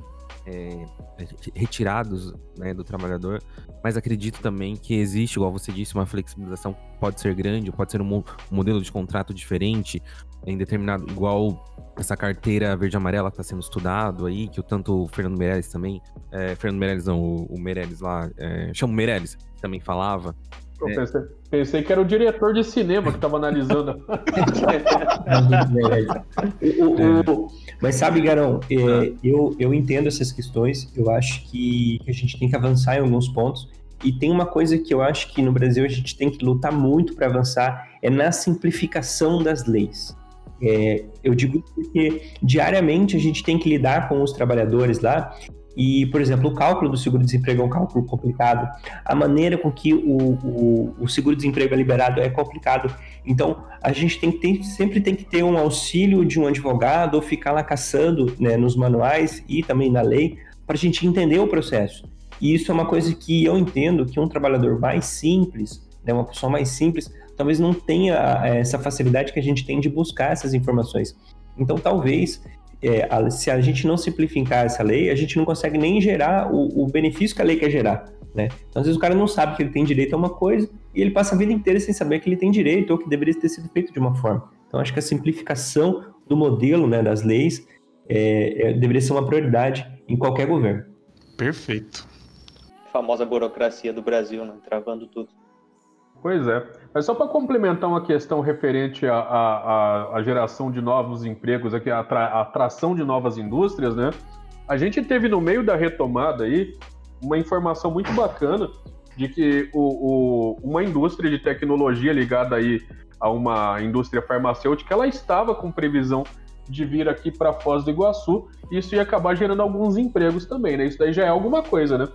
é, retirados né, do trabalhador. Mas acredito também que existe, igual você disse, uma flexibilização pode ser grande, pode ser um, um modelo de contrato diferente, em determinado, igual essa carteira verde amarela que está sendo estudado aí, que o tanto o Fernando Meirelles também, é, Fernando Meirelles não, o, o Meirelles lá, é, chama o Meirelles, também falava. Eu pensei, pensei que era o diretor de cinema que estava analisando. O- o- o- mas sabe, Garão, é, eu, eu entendo essas questões, eu acho que, que a gente tem que avançar em alguns pontos, E tem uma coisa que eu acho que no Brasil a gente tem que lutar muito para avançar, é na simplificação das leis. É, eu digo porque diariamente a gente tem que lidar com os trabalhadores lá e, por exemplo, o cálculo do seguro-desemprego é um cálculo complicado. A maneira com que o, o, o seguro-desemprego é liberado é complicado. Então, a gente tem sempre tem que ter um auxílio de um advogado ou ficar lá caçando né, nos manuais e também na lei para a gente entender o processo. E isso é uma coisa que eu entendo que um trabalhador mais simples, né, uma pessoa mais simples, talvez não tenha eh, essa facilidade que a gente tem de buscar essas informações. Então, talvez é, a, se a gente não simplificar essa lei, a gente não consegue nem gerar o, o, benefício que a lei quer gerar. Né? Então, às vezes o cara não sabe que ele tem direito a uma coisa e ele passa a vida inteira sem saber que ele tem direito ou que deveria ter sido feito de uma forma. Então, acho que a simplificação do modelo né, das leis é, é, deveria ser uma prioridade em qualquer governo. Perfeito. A famosa burocracia do Brasil, né? travando tudo. Pois é. Mas só para complementar uma questão referente à, à, à, geração de novos empregos, aqui, a, a atração de novas indústrias, né? A gente teve no meio da retomada aí uma informação muito bacana de que o, o, uma indústria de tecnologia ligada aí a uma indústria farmacêutica, ela estava com previsão de vir aqui para Foz do Iguaçu, e isso ia acabar gerando alguns empregos também, né? Isso daí já é alguma coisa, né?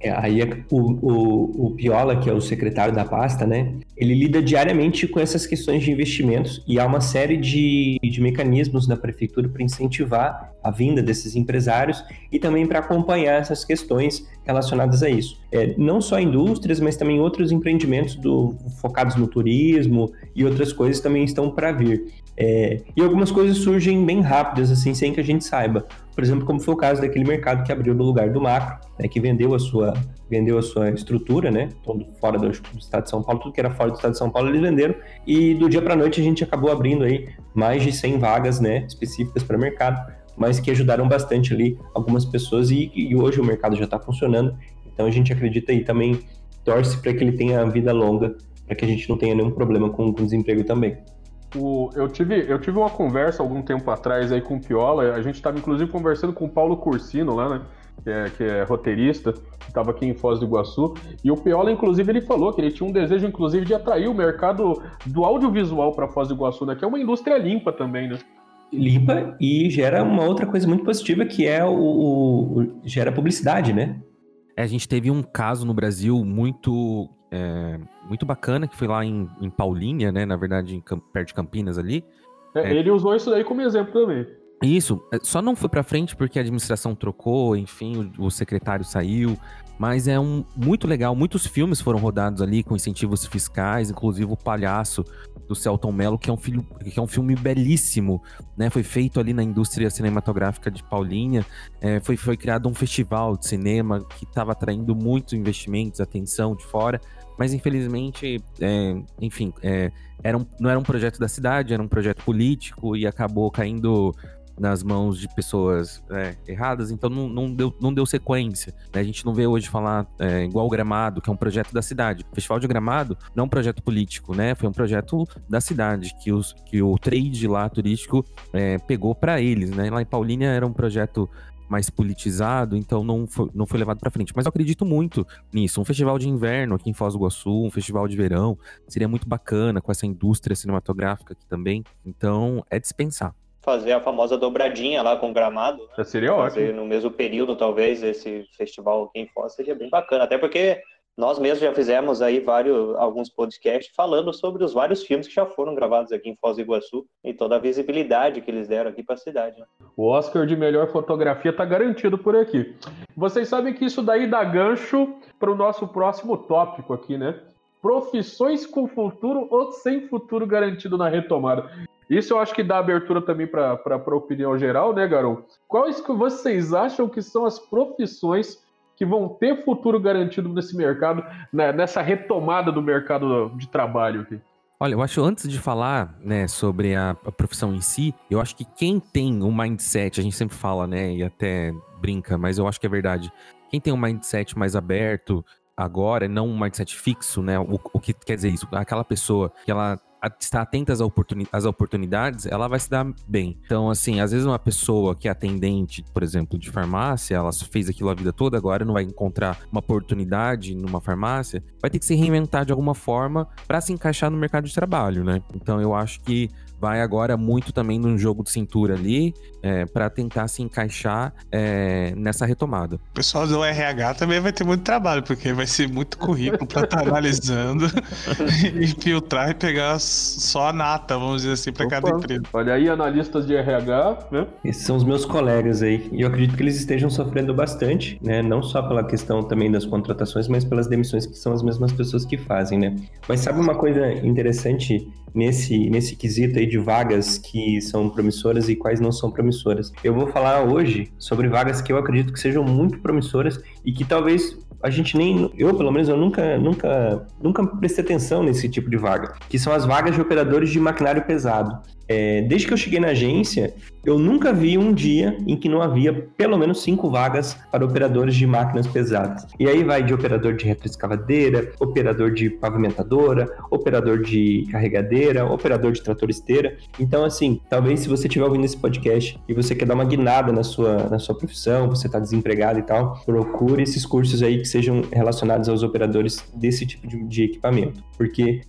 É, aí é o, o, o Piola, que é o secretário da pasta, né? Ele lida diariamente com essas questões de investimentos e há uma série de, de mecanismos na prefeitura para incentivar a vinda desses empresários e também para acompanhar essas questões relacionadas a isso. É, não só indústrias, mas também outros empreendimentos do, focados no turismo e outras coisas também estão para vir. É, e algumas coisas surgem bem rápidas, assim, sem que a gente saiba. Por exemplo, como foi o caso daquele mercado que abriu no lugar do macro, né, que vendeu a sua vendeu a sua estrutura, né, todo fora do, do, estado de São Paulo, tudo que era fora do estado de São Paulo eles venderam e do dia para noite a gente acabou abrindo aí mais de 100 vagas, né, específicas para mercado, mas que ajudaram bastante ali algumas pessoas e, e hoje o mercado já está funcionando. Então a gente acredita aí também torce para que ele tenha vida longa, para que a gente não tenha nenhum problema com, com desemprego também. O, eu, tive, eu tive uma conversa algum tempo atrás aí com o Piola, a gente estava inclusive conversando com o Paulo Cursino lá, né? Que é, que é roteirista, que estava aqui em Foz do Iguaçu. E o Piola, inclusive, ele falou que ele tinha um desejo, inclusive, de atrair o mercado do audiovisual para Foz do Iguaçu, né? Que é uma indústria limpa também, né? Limpa e gera uma outra coisa muito positiva que é o, o, o gera publicidade, né? É, a gente teve um caso no Brasil muito é, muito bacana, que foi lá em, em Paulínia, né? Na verdade, em, perto de Campinas ali. É, é, ele usou isso daí como exemplo também. Isso, é, só não foi para frente porque a administração trocou, enfim, o, o, secretário saiu, mas é um muito legal. Muitos filmes foram rodados ali com incentivos fiscais, inclusive o Palhaço do Celton Mello, que é um filme, que é um filme belíssimo, né? Foi feito ali na indústria cinematográfica de Paulínia. É, foi, foi criado um festival de cinema que estava atraindo muitos investimentos, atenção de fora. Mas infelizmente, é, enfim, é, era um, não era um projeto da cidade, era um projeto político e acabou caindo nas mãos de pessoas é, erradas, então não, não, deu, não deu sequência. Né? A gente não vê hoje falar é, igual o Gramado, que é um projeto da cidade. O Festival de Gramado não é um projeto político, né? Foi um projeto da cidade, que, os, que o trade lá turístico é, pegou para eles, né? Lá em Paulínia era um projeto mais politizado, então não foi, não foi levado para frente. Mas eu acredito muito nisso. Um festival de inverno aqui em Foz do Iguaçu, um festival de verão, seria muito bacana com essa indústria cinematográfica aqui também. Então, é dispensar. Fazer a famosa dobradinha lá com o gramado. Né? Seria Fazer ótimo. no mesmo período, talvez, esse festival aqui em Foz seria bem bacana. Até porque nós mesmos já fizemos aí vários, alguns podcasts falando sobre os vários filmes que já foram gravados aqui em Foz do Iguaçu e toda a visibilidade que eles deram aqui para a cidade. Né? O Oscar de melhor fotografia está garantido por aqui. Vocês sabem que isso daí dá gancho para o nosso próximo tópico aqui, né? Profissões com futuro ou sem futuro garantido na retomada. Isso eu acho que dá abertura também para a opinião geral, né, Garão? Quais que vocês acham que são as profissões que vão ter futuro garantido nesse mercado, né, nessa retomada do mercado de trabalho aqui? Olha, eu acho antes de falar, né, sobre a, a, profissão em si, eu acho que quem tem um mindset, a gente sempre fala, né, e até brinca, mas eu acho que é verdade. Quem tem um mindset mais aberto agora, não um mindset fixo, né, o, o que quer dizer isso? Aquela pessoa que ela está atenta às, oportuni às oportunidades, ela vai se dar bem. Então, assim, às vezes uma pessoa que é atendente, por exemplo, de farmácia, ela fez aquilo a vida toda, agora não vai encontrar uma oportunidade numa farmácia, vai ter que se reinventar de alguma forma para se encaixar no mercado de trabalho, né? Então, eu acho que vai agora muito também num jogo de cintura ali é, para tentar se encaixar é, nessa retomada. O pessoal do RH também vai ter muito trabalho, porque vai ser muito currículo para estar tá analisando e filtrar e pegar só a nata, vamos dizer assim, para cada empresa. Olha aí, analistas de RH, né? Esses são os meus colegas aí, e eu acredito que eles estejam sofrendo bastante, né? Não só pela questão também das contratações, mas pelas demissões que são as mesmas pessoas que fazem, né? Mas sabe uma coisa interessante nesse, nesse quesito aí de vagas que são promissoras e quais não são promissoras. Eu vou falar hoje sobre vagas que eu acredito que sejam muito promissoras e que talvez a gente nem, eu pelo menos, eu nunca, nunca, nunca prestei atenção nesse tipo de vaga, que são as vagas de operadores de maquinário pesado. É, desde que eu cheguei na agência, eu nunca vi um dia em que não havia pelo menos cinco vagas para operadores de máquinas pesadas. E aí vai de operador de retroescavadeira, operador de pavimentadora, operador de carregadeira, operador de trator esteira. Então, assim, talvez se você estiver ouvindo esse podcast e você quer dar uma guinada na sua, na sua profissão, você está desempregado e tal, procure esses cursos aí que sejam relacionados aos operadores desse tipo de, de equipamento. Porque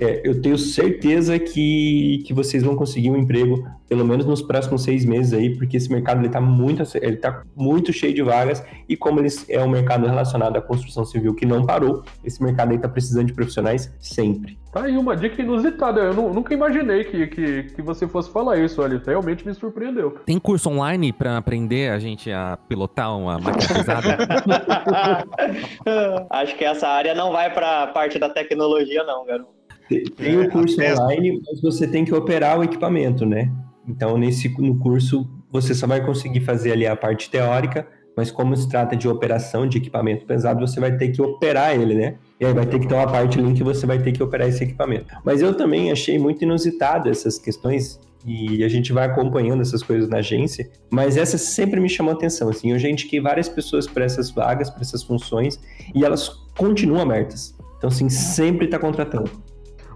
é, eu tenho certeza que, que vocês vão conseguir um emprego, pelo menos nos próximos seis meses aí, porque esse mercado ele está muito, ele tá muito cheio de vagas e como ele é um mercado relacionado à construção civil que não parou, esse mercado aí está precisando de profissionais sempre. Tá aí uma dica inusitada. Eu nunca imaginei que, que, que você fosse falar isso, olha. Realmente me surpreendeu. Tem curso online para aprender a gente a pilotar uma máquina pesada? Acho que essa área não vai para a parte da tecnologia, não, garoto. Tem o um curso online, mas você tem que operar o equipamento, né? Então, nesse, no curso, você só vai conseguir fazer ali a parte teórica, mas como se trata de operação de equipamento pesado, você vai ter que operar ele, né? E aí vai ter que ter uma parte ali em que você vai ter que operar esse equipamento. Mas eu também achei muito inusitado essas questões e a gente vai acompanhando essas coisas na agência, mas essa sempre me chamou atenção, assim, eu já indiquei várias pessoas para essas vagas, para essas funções, e elas continuam abertas. Então, assim, sempre está contratando.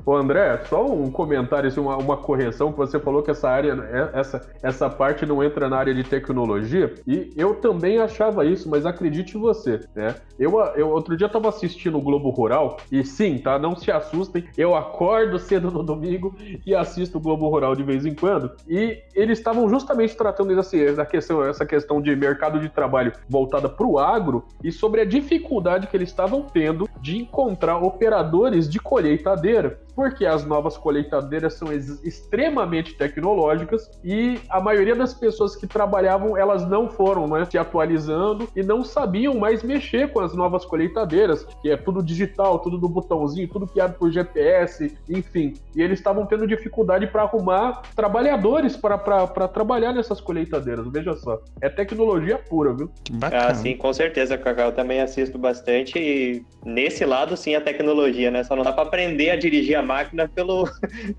Ô André, só um comentário, assim, uma, uma correção, que você falou que essa área, é, essa, essa parte não entra na área de tecnologia, e eu também achava isso, mas acredite você, né? Eu, eu outro dia estava assistindo o Globo Rural, e sim, tá? Não se assustem, eu acordo cedo no domingo e assisto o Globo Rural de vez em quando, e eles estavam justamente tratando essa, questão, essa questão de mercado de trabalho voltada para o agro e sobre a dificuldade que eles estavam tendo de encontrar operadores de colheitadeira porque as novas colheitadeiras são extremamente tecnológicas e a maioria das pessoas que trabalhavam elas não foram né, se atualizando e não sabiam mais mexer com as novas colheitadeiras, que é tudo digital, tudo do botãozinho, tudo guiado por GPS, enfim. E eles estavam tendo dificuldade para arrumar trabalhadores para trabalhar nessas colheitadeiras. Veja só, é tecnologia pura, viu? Ah, sim, com certeza, Cacau. Eu também assisto bastante e nesse lado, sim, a tecnologia, né? Só não dá para aprender a dirigir a máquina pelo,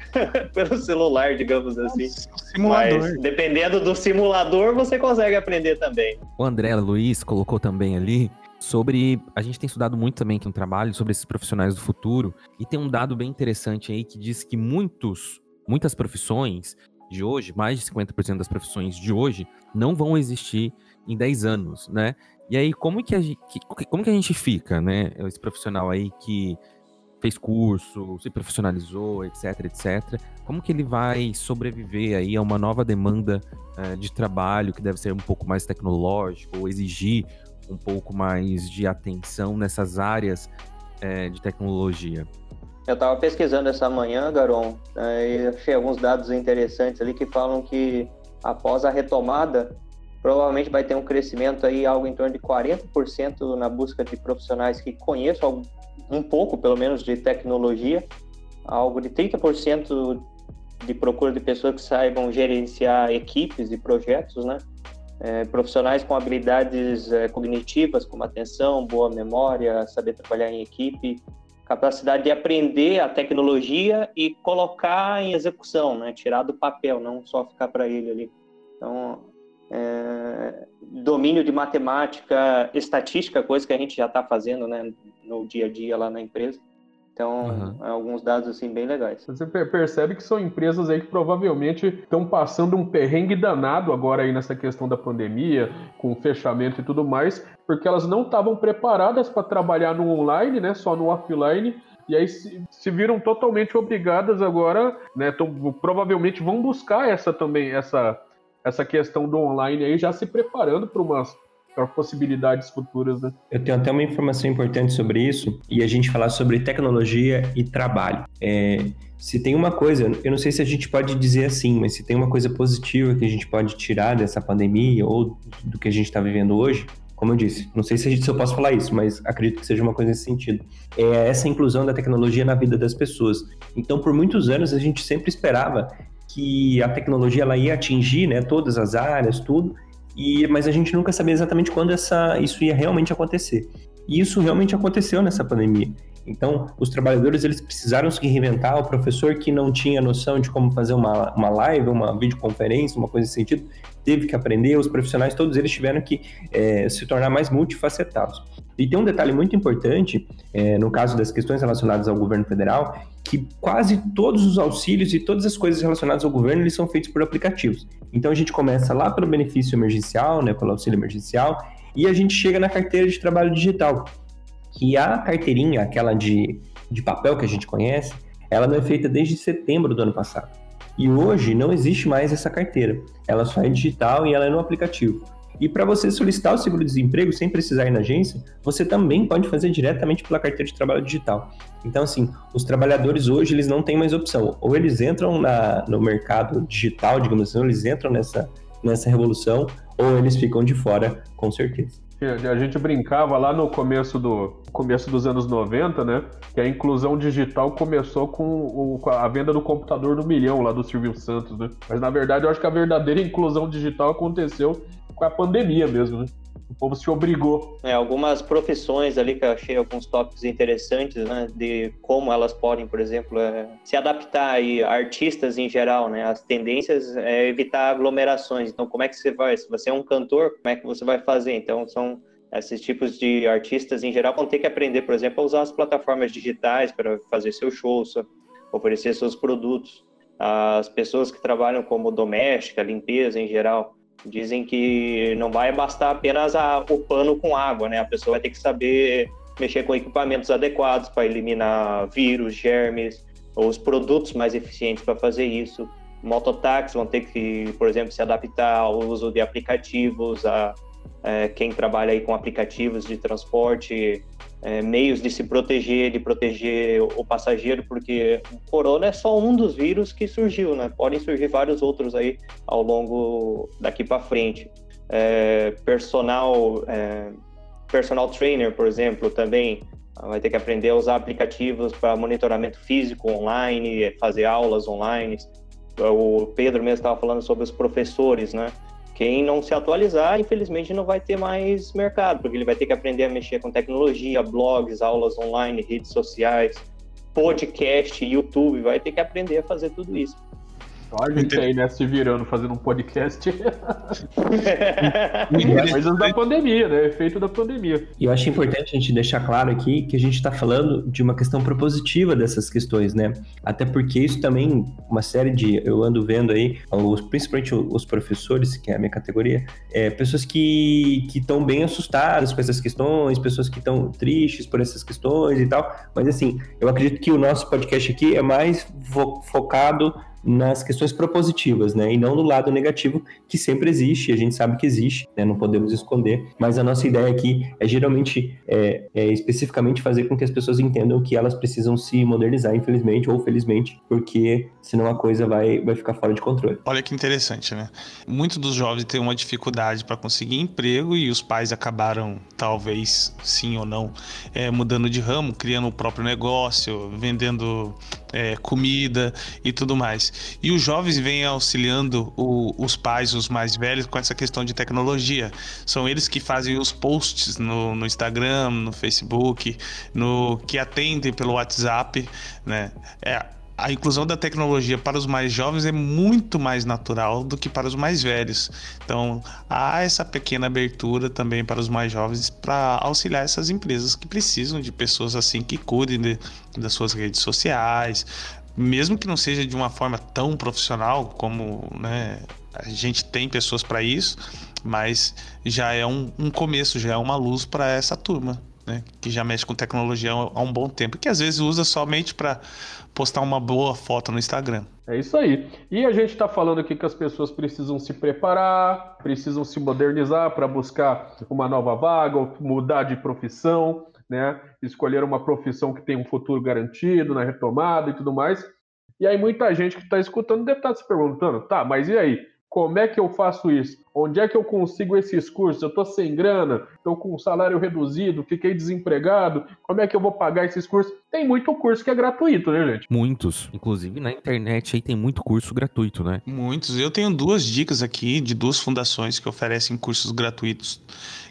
pelo celular, digamos assim. Simulador. Mas dependendo do simulador, você consegue aprender também. O André Luiz colocou também ali sobre. A gente tem estudado muito também aqui no trabalho sobre esses profissionais do futuro. E tem um dado bem interessante aí que diz que muitos, muitas profissões de hoje, mais de 50% das profissões de hoje, não vão existir em 10 anos, né? E aí, como que a gente, como que a gente fica, né? Esse profissional aí que fez curso, se profissionalizou, etc, etc. Como que ele vai sobreviver aí a uma nova demanda uh, de trabalho que deve ser um pouco mais tecnológico ou exigir um pouco mais de atenção nessas áreas uh, de tecnologia? Eu estava pesquisando essa manhã, Garon, uh, e achei alguns dados interessantes ali que falam que após a retomada, provavelmente vai ter um crescimento aí algo em torno de 40% na busca de profissionais que conheçam um pouco, pelo menos, de tecnologia, algo de 30% de procura de pessoas que saibam gerenciar equipes e projetos, né? É, profissionais com habilidades é, cognitivas, como atenção, boa memória, saber trabalhar em equipe, capacidade de aprender a tecnologia e colocar em execução, né? Tirar do papel, não só ficar para ele ali. Então, é, domínio de matemática, estatística, coisa que a gente já está fazendo né, no dia a dia lá na empresa. Então, uhum. alguns dados assim bem legais. Você percebe que são empresas aí que provavelmente estão passando um perrengue danado agora aí nessa questão da pandemia, com fechamento e tudo mais, porque elas não estavam preparadas para trabalhar no online, né, só no offline, e aí se, se, viram totalmente obrigadas agora, né? Então, provavelmente vão buscar essa também, essa, essa questão do online aí, já se preparando para umas para possibilidades futuras, né? Eu tenho até uma informação importante sobre isso e a gente falar sobre tecnologia e trabalho. É, se tem uma coisa, eu não sei se a gente pode dizer assim, mas se tem uma coisa positiva que a gente pode tirar dessa pandemia ou do que a gente está vivendo hoje, como eu disse, não sei se, eu posso falar isso, mas acredito que seja uma coisa nesse sentido. É essa inclusão da tecnologia na vida das pessoas. Então, por muitos anos, a gente sempre esperava que a tecnologia ela ia atingir né, todas as áreas, tudo, e, mas a gente nunca sabia exatamente quando essa, isso ia realmente acontecer. E isso realmente aconteceu nessa pandemia. Então, os trabalhadores eles precisaram se reinventar. O professor que não tinha noção de como fazer uma, uma live, uma videoconferência, uma coisa nesse sentido, teve que aprender. Os profissionais, todos eles tiveram que é, se tornar mais multifacetados. E tem um detalhe muito importante, é, no caso das questões relacionadas ao governo federal, que quase todos os auxílios e todas as coisas relacionadas ao governo eles são feitos por aplicativos. Então a gente começa lá pelo benefício emergencial, né, pelo auxílio emergencial, e a gente chega na carteira de trabalho digital, que a carteirinha, aquela de, de papel que a gente conhece, ela não é feita desde setembro do ano passado. E hoje não existe mais essa carteira. Ela só é digital e ela é no aplicativo. E para você solicitar o seguro-desemprego sem precisar ir na agência, você também pode fazer diretamente pela carteira de trabalho digital. Então, assim, os trabalhadores hoje eles não têm mais opção. Ou eles entram na, no mercado digital, digamos assim, ou eles entram nessa, nessa revolução, ou eles ficam de fora, com certeza. A gente brincava lá no começo, do, começo dos anos 90, né? Que a inclusão digital começou com, o, com a venda do computador do milhão lá do Silvio Santos, né? Mas na verdade eu acho que a verdadeira inclusão digital aconteceu com a pandemia mesmo, né? O povo se obrigou. É, algumas profissões ali que eu achei alguns tópicos interessantes, né? De como elas podem, por exemplo, é, se adaptar e artistas em geral, né? As tendências é evitar aglomerações. Então, como é que você vai? Se você é um cantor, como é que você vai fazer? Então, são esses tipos de artistas em geral vão ter que aprender, por exemplo, a usar as plataformas digitais para fazer seu show, oferecer seus produtos. As pessoas que trabalham como doméstica, limpeza em geral, Dizem que não vai bastar apenas a, o pano com água, né? A pessoa vai ter que saber mexer com equipamentos adequados para eliminar vírus, germes, ou os produtos mais eficientes para fazer isso. Mototáxis vão ter que, por exemplo, se adaptar ao uso de aplicativos, a é, quem trabalha aí com aplicativos de transporte, é, meios de se proteger, de proteger o passageiro, porque o corona é só um dos vírus que surgiu, né? Podem surgir vários outros aí ao longo daqui para frente. É, personal, é, personal trainer, por exemplo, também vai ter que aprender a usar aplicativos para monitoramento físico online, fazer aulas online. O Pedro mesmo estava falando sobre os professores, né? Quem não se atualizar, infelizmente, não vai ter mais mercado, porque ele vai ter que aprender a mexer com tecnologia, blogs, aulas online, redes sociais, podcast, YouTube, vai ter que aprender a fazer tudo isso. Olha a gente aí, né, se virando, fazendo um podcast. Coisas da pandemia, né? Efeito da pandemia. E eu acho importante a gente deixar claro aqui que a gente está falando de uma questão propositiva dessas questões, né? Até porque isso também, uma série de. Eu ando vendo aí, os, principalmente os professores, que é a minha categoria, é, pessoas que estão bem assustadas com essas questões, pessoas que estão tristes por essas questões e tal. Mas assim, eu acredito que o nosso podcast aqui é mais focado nas questões propositivas, né? E não no lado negativo, que sempre existe, a gente sabe que existe, né? Não podemos esconder. Mas a nossa ideia aqui é geralmente, é, é especificamente fazer com que as pessoas entendam que elas precisam se modernizar, infelizmente ou felizmente, porque senão a coisa vai, vai ficar fora de controle. Olha que interessante, né? Muitos dos jovens têm uma dificuldade para conseguir emprego e os pais acabaram, talvez, sim ou não, é, mudando de ramo, criando o próprio negócio, vendendo é, comida e tudo mais. E os jovens vêm auxiliando o, os pais, os mais velhos, com essa questão de tecnologia. São eles que fazem os posts no, no Instagram, no Facebook, no que atendem pelo WhatsApp, né? É, a inclusão da tecnologia para os mais jovens é muito mais natural do que para os mais velhos. Então, há essa pequena abertura também para os mais jovens para auxiliar essas empresas que precisam de pessoas assim que cuidem de, das suas redes sociais, mesmo que não seja de uma forma tão profissional como né, a gente tem pessoas para isso, mas já é um, um começo, já é uma luz para essa turma. Né, que já mexe com tecnologia há um bom tempo, que às vezes usa somente para postar uma boa foto no Instagram. É isso aí. E a gente está falando aqui que as pessoas precisam se preparar, precisam se modernizar para buscar uma nova vaga, mudar de profissão, né? Escolher uma profissão que tem um futuro garantido na retomada e tudo mais. E aí muita gente que está escutando deve estar tá se perguntando, tá, mas e aí? Como é que eu faço isso? Onde é que eu consigo esses cursos? Eu estou sem grana, estou com salário reduzido, fiquei desempregado. Como é que eu vou pagar esses cursos? Tem muito curso que é gratuito, né, gente? Muitos. Inclusive na internet aí tem muito curso gratuito, né? Muitos. Eu tenho duas dicas aqui de duas fundações que oferecem cursos gratuitos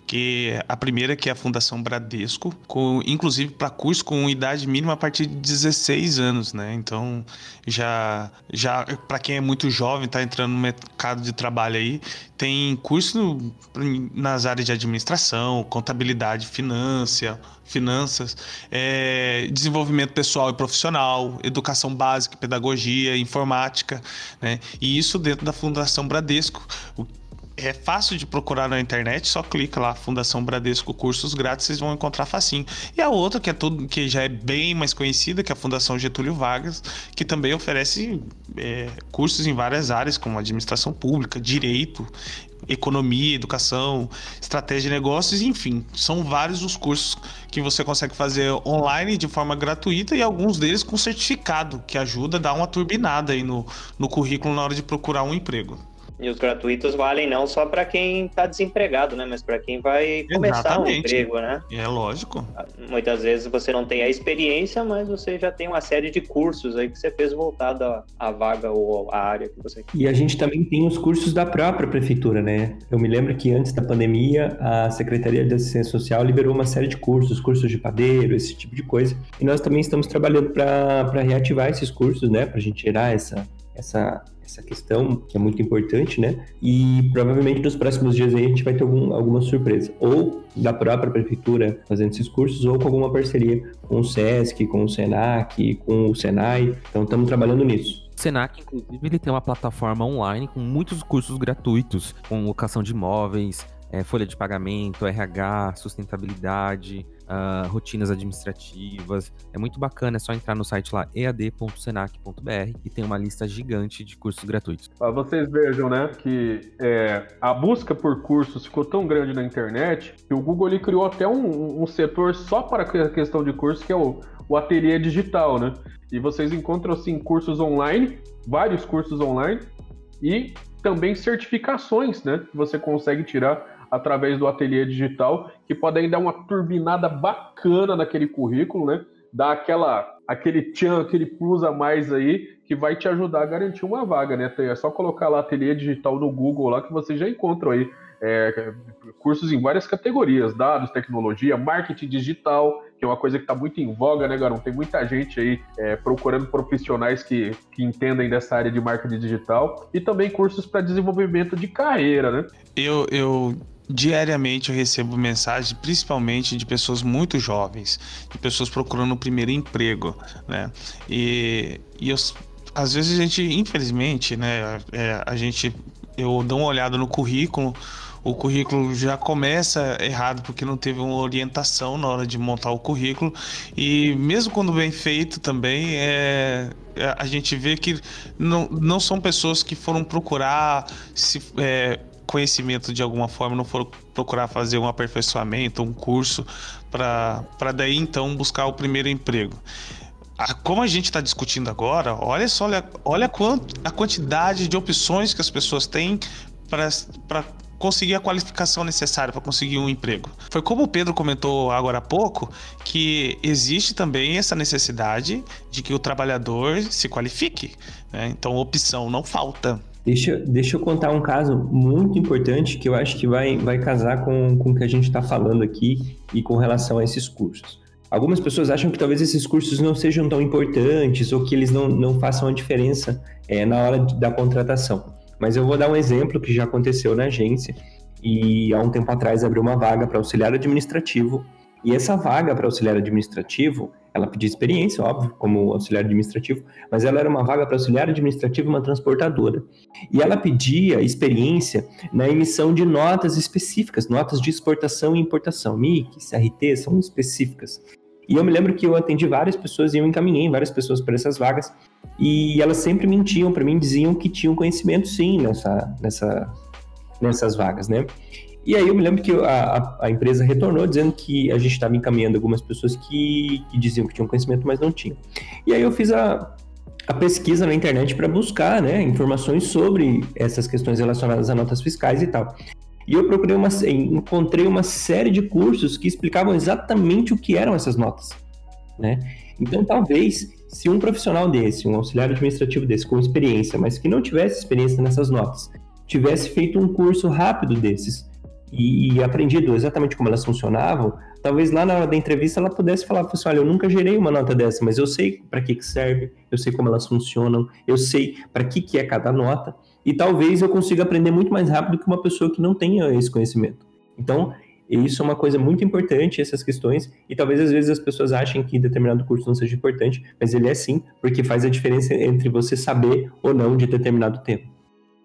que a primeira que é a Fundação Bradesco, com, inclusive para curso com idade mínima a partir de 16 anos, né? Então, já já para quem é muito jovem, está entrando no mercado de trabalho aí, tem curso nas áreas de administração, contabilidade, finança, finanças, é, desenvolvimento pessoal e profissional, educação básica, pedagogia, informática, né? E isso dentro da Fundação Bradesco, é fácil de procurar na internet, só clica lá, Fundação Bradesco Cursos Grátis, vocês vão encontrar facinho. E a outra, que é tudo que já é bem mais conhecida, que é a Fundação Getúlio Vargas, que também oferece é, cursos em várias áreas, como administração pública, direito, economia, educação, estratégia de negócios, enfim, são vários os cursos que você consegue fazer online de forma gratuita e alguns deles com certificado, que ajuda a dar uma turbinada aí no, no currículo na hora de procurar um emprego. E os gratuitos valem não só para quem está desempregado, né? Mas para quem vai começar Exatamente. um emprego, né? É lógico. Muitas vezes você não tem a experiência, mas você já tem uma série de cursos aí que você fez voltado à, à vaga ou à área que você quer. E a gente também tem os cursos da própria prefeitura, né? Eu me lembro que antes da pandemia, a Secretaria de Assistência Social liberou uma série de cursos, cursos de padeiro, esse tipo de coisa. E nós também estamos trabalhando para reativar esses cursos, né? Para a gente tirar essa, essa essa questão, que é muito importante, né? E provavelmente nos próximos dias aí a gente vai ter algum, alguma surpresa. Ou da própria prefeitura fazendo esses cursos, ou com alguma parceria com o SESC, com o SENAC, com o SENAI. Então estamos trabalhando nisso. O Senac, inclusive, ele tem uma plataforma online com muitos cursos gratuitos, com locação de imóveis, é, folha de pagamento, RH, sustentabilidade, uh, rotinas administrativas. É muito bacana, é só entrar no site lá ead.senac.br e tem uma lista gigante de cursos gratuitos. Vocês vejam, né, que é, a busca por cursos ficou tão grande na internet que o Google ele criou até um, um setor só para a questão de cursos, que é o, o ateliê digital, né? E vocês encontram, assim, cursos online, vários cursos online, e também certificações, né? Que você consegue tirar através do ateliê digital, que podem dar uma turbinada bacana naquele currículo, né? Dar aquela, aquele tchan, aquele plus a mais aí, que vai te ajudar a garantir uma vaga, né? É só colocar lá ateliê digital no Google lá que você já encontra aí é, cursos em várias categorias, dados, tecnologia, marketing digital, que é uma coisa que está muito em voga, né, Garão? Tem muita gente aí é, procurando profissionais que, que entendem dessa área de marketing digital e também cursos para desenvolvimento de carreira, né? Eu, eu diariamente eu recebo mensagens, principalmente de pessoas muito jovens, de pessoas procurando o primeiro emprego, né? E, e eu, às vezes a gente, infelizmente, né, é, a gente, eu dou uma olhada no currículo, o currículo já começa errado porque não teve uma orientação na hora de montar o currículo e mesmo quando bem feito também é, é a gente vê que não, não são pessoas que foram procurar se é, conhecimento de alguma forma, não for procurar fazer um aperfeiçoamento, um curso, para daí então buscar o primeiro emprego. Como a gente está discutindo agora, olha só, olha, olha a quantidade de opções que as pessoas têm para conseguir a qualificação necessária para conseguir um emprego. Foi como o Pedro comentou agora há pouco, que existe também essa necessidade de que o trabalhador se qualifique. Né? Então, opção não falta. Deixa, deixa eu contar um caso muito importante que eu acho que vai, vai casar com, com o que a gente está falando aqui e com relação a esses cursos. Algumas pessoas acham que talvez esses cursos não sejam tão importantes ou que eles não, não façam a diferença é, na hora da contratação. Mas eu vou dar um exemplo que já aconteceu na agência e há um tempo atrás abriu uma vaga para auxiliar administrativo e essa vaga para auxiliar administrativo, ela pedia experiência, óbvio, como auxiliar administrativo, mas ela era uma vaga para auxiliar administrativo uma transportadora. E ela pedia experiência na emissão de notas específicas, notas de exportação e importação. MIC, CRT, são específicas. E eu me lembro que eu atendi várias pessoas e eu encaminhei várias pessoas para essas vagas e elas sempre mentiam para mim, diziam que tinham conhecimento sim nessa, nessa, nessas vagas, né? E aí eu me lembro que a, a, empresa retornou dizendo que a gente estava encaminhando algumas pessoas que, que diziam que tinham conhecimento, mas não tinham. E aí eu fiz a, a pesquisa na internet para buscar né, informações sobre essas questões relacionadas a notas fiscais e tal. E eu procurei uma, encontrei uma série de cursos que explicavam exatamente o que eram essas notas, né? Então, talvez, se um profissional desse, um auxiliar administrativo desse, com experiência, mas que não tivesse experiência nessas notas, tivesse feito um curso rápido desses e, e aprendido exatamente como elas funcionavam, talvez lá na hora da entrevista ela pudesse falar assim, olha, eu nunca gerei uma nota dessa, mas eu sei para que, que serve, eu sei como elas funcionam, eu sei para que, que é cada nota, e talvez eu consiga aprender muito mais rápido que uma pessoa que não tenha esse conhecimento. Então, isso é uma coisa muito importante, essas questões, e talvez às vezes as pessoas achem que determinado curso não seja importante, mas ele é sim, porque faz a diferença entre você saber ou não de determinado tema.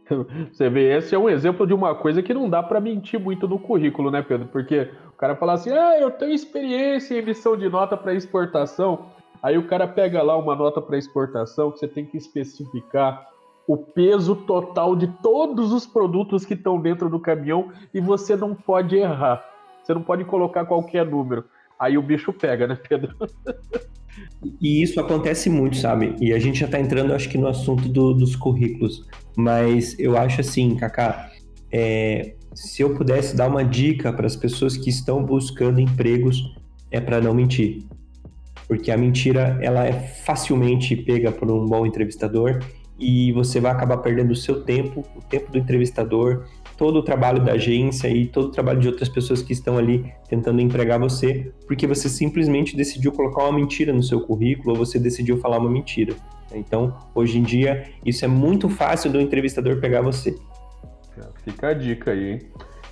Você vê, esse é um exemplo de uma coisa que não dá para mentir muito no currículo, né, Pedro? Porque o cara fala assim: ah, eu tenho experiência em emissão de nota para exportação. Aí o cara pega lá uma nota para exportação que você tem que especificar o peso total de todos os produtos que estão dentro do caminhão e você não pode errar. Você não pode colocar qualquer número. Aí o bicho pega, né, Pedro? E isso acontece muito, sabe? E a gente já tá entrando, acho que, no assunto do, dos currículos. Mas eu acho assim, Kaká, é, se eu pudesse dar uma dica para as pessoas que estão buscando empregos, é para não mentir. Porque a mentira, ela é facilmente pega por um bom entrevistador e você vai acabar perdendo o seu tempo, o tempo do entrevistador, todo o trabalho da agência e todo o trabalho de outras pessoas que estão ali tentando empregar você, porque você simplesmente decidiu colocar uma mentira no seu currículo ou você decidiu falar uma mentira. Então, hoje em dia, isso é muito fácil do entrevistador pegar você. Fica a dica aí, hein?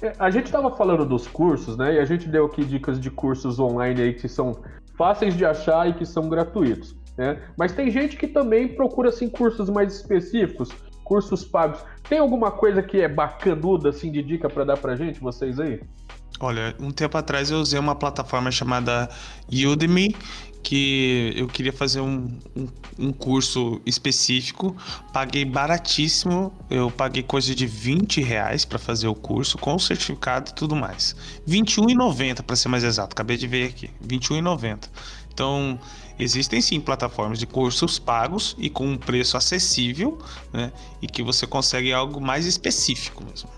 É, a gente estava falando dos cursos, né? E a gente deu aqui dicas de cursos online aí que são fáceis de achar e que são gratuitos. Né? Mas tem gente que também procura assim, cursos mais específicos, cursos pagos. Tem alguma coisa que é bacanuda assim de dica para dar pra gente, vocês aí? Olha, um tempo atrás eu usei uma plataforma chamada Udemy, que eu queria fazer um, um, um, curso específico, paguei baratíssimo, eu paguei coisa de 20 reais para fazer o curso, com certificado e tudo mais. R$21,90 para ser mais exato, acabei de ver aqui, R$21,90. Então, Existem sim plataformas de cursos pagos e com um preço acessível, né? E que você consegue algo mais específico mesmo.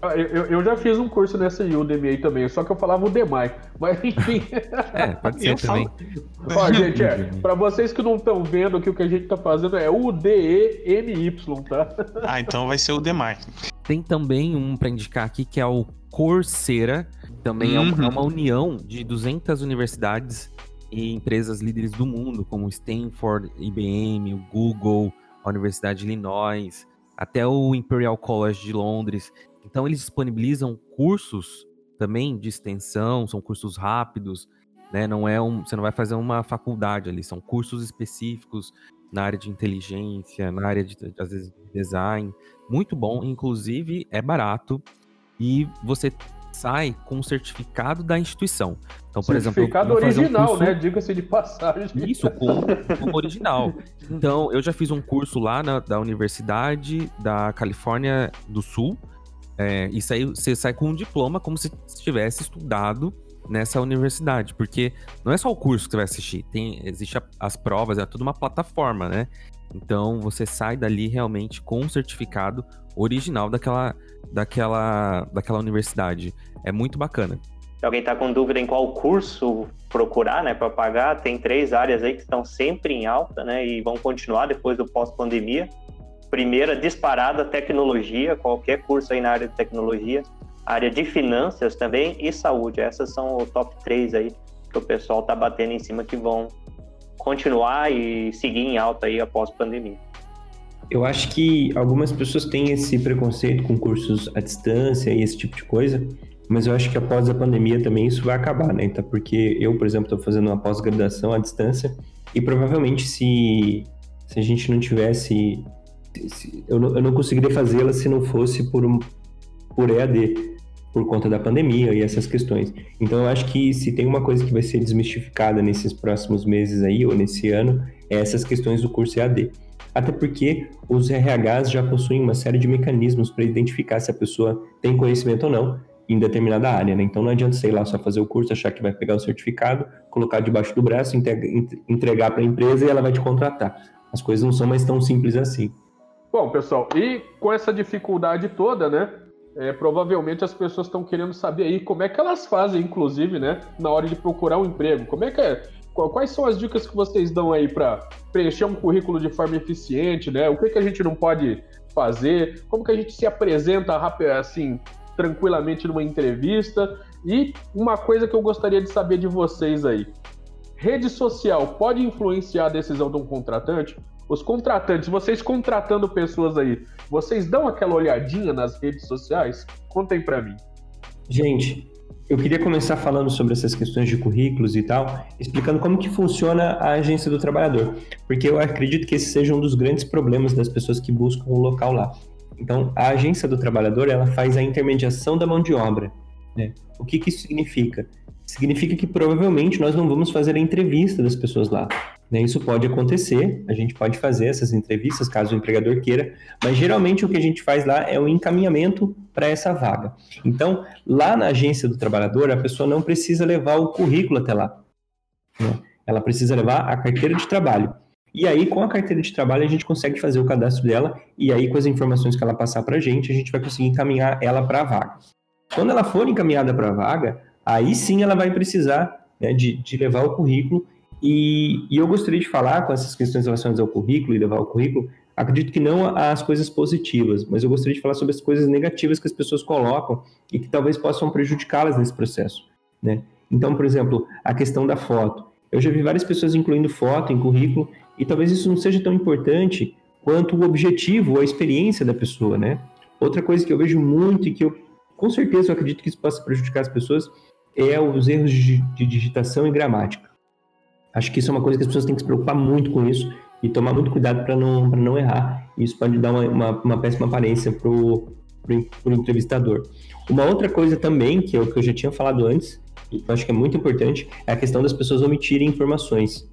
Ah, eu, eu, já fiz um curso nessa Udemy aí também, só que eu falava o DEMAI. Mas enfim. É, pode ser eu também. Ó, gente, é, pra vocês que não estão vendo aqui, o que a gente tá fazendo é o D-E-M-Y, tá? Ah, então vai ser o DEMAI. Tem também um pra indicar aqui que é o Coursera. Também uhum. é, uma, é uma união de 200 universidades e empresas líderes do mundo, como Stanford, IBM, o Google, a Universidade de Illinois, até o Imperial College de Londres. Então, eles disponibilizam cursos também de extensão, são cursos rápidos, né? Não é um, você não vai fazer uma faculdade ali, são cursos específicos na área de inteligência, na área de às vezes design, muito bom, inclusive é barato e você sai com o certificado da instituição. Então, por certificado exemplo, original, um curso... né? Diga-se de passagem. Isso, com, com original. Então, eu já fiz um curso lá na, da Universidade da Califórnia do Sul. É, e aí você sai com um diploma como se tivesse estudado nessa universidade, porque não é só o curso que você vai assistir, tem existe a, as provas, é tudo uma plataforma, né? Então você sai dali realmente com um certificado original daquela daquela, daquela universidade. É muito bacana. Se alguém está com dúvida em qual curso procurar, né, para pagar, tem três áreas aí que estão sempre em alta, né, e vão continuar depois do pós-pandemia. Primeira, disparada tecnologia, qualquer curso aí na área de tecnologia, área de finanças também e saúde. Essas são o top três aí que o pessoal está batendo em cima que vão continuar e seguir em alta aí após a pandemia. Eu acho que algumas pessoas têm esse preconceito com cursos à distância e esse tipo de coisa, mas eu acho que após a pandemia também isso vai acabar, né? Então, porque eu, por exemplo, estou fazendo uma pós-graduação à distância e provavelmente se, se a gente não tivesse. Se, eu, não, eu não conseguiria fazê-la se não fosse por, um, por EAD, por conta da pandemia e essas questões. Então, eu acho que se tem uma coisa que vai ser desmistificada nesses próximos meses aí, ou nesse ano, é essas questões do curso EAD. Até porque os RHs já possuem uma série de mecanismos para identificar se a pessoa tem conhecimento ou não em determinada área, né? Então não adianta, sei lá, só fazer o curso, achar que vai pegar o certificado, colocar debaixo do braço, entregar para a empresa e ela vai te contratar. As coisas não são mais tão simples assim. Bom, pessoal, e com essa dificuldade toda, né? É, provavelmente as pessoas estão querendo saber aí como é que elas fazem, inclusive, né? Na hora de procurar um emprego. Como é que é? Quais são as dicas que vocês dão aí para preencher um currículo de forma eficiente, né? O que, que a gente não pode fazer? Como que a gente se apresenta assim tranquilamente numa entrevista. E uma coisa que eu gostaria de saber de vocês aí: rede social pode influenciar a decisão de um contratante? Os contratantes, vocês contratando pessoas aí, vocês dão aquela olhadinha nas redes sociais? Contem para mim. Gente, eu queria começar falando sobre essas questões de currículos e tal, explicando como que funciona a agência do trabalhador, porque eu acredito que esse seja um dos grandes problemas das pessoas que buscam o um local lá. Então, a agência do trabalhador ela faz a intermediação da mão de obra. Né? O que, que isso significa? Significa que provavelmente nós não vamos fazer a entrevista das pessoas lá. Né? Isso pode acontecer, a gente pode fazer essas entrevistas caso o empregador queira, mas geralmente o que a gente faz lá é o encaminhamento para essa vaga. Então, lá na agência do trabalhador, a pessoa não precisa levar o currículo até lá. Né? Ela precisa levar a carteira de trabalho. E aí, com a carteira de trabalho, a gente consegue fazer o cadastro dela, e aí, com as informações que ela passar para a gente, a gente vai conseguir encaminhar ela para a vaga. Quando ela for encaminhada para a vaga, aí sim ela vai precisar né, de, de levar o currículo. E, e eu gostaria de falar com essas questões relacionadas ao currículo e levar o currículo, acredito que não as coisas positivas, mas eu gostaria de falar sobre as coisas negativas que as pessoas colocam e que talvez possam prejudicá-las nesse processo. Né? Então, por exemplo, a questão da foto. Eu já vi várias pessoas incluindo foto em currículo e talvez isso não seja tão importante quanto o objetivo ou a experiência da pessoa, né? Outra coisa que eu vejo muito e que eu com certeza eu acredito que isso possa prejudicar as pessoas é os erros de, de digitação e gramática. Acho que isso é uma coisa que as pessoas têm que se preocupar muito com isso e tomar muito cuidado para não, não errar. Isso pode dar uma, uma, uma péssima aparência para o entrevistador. Uma outra coisa também, que eu, que eu já tinha falado antes, e que eu acho que é muito importante, é a questão das pessoas omitirem informações.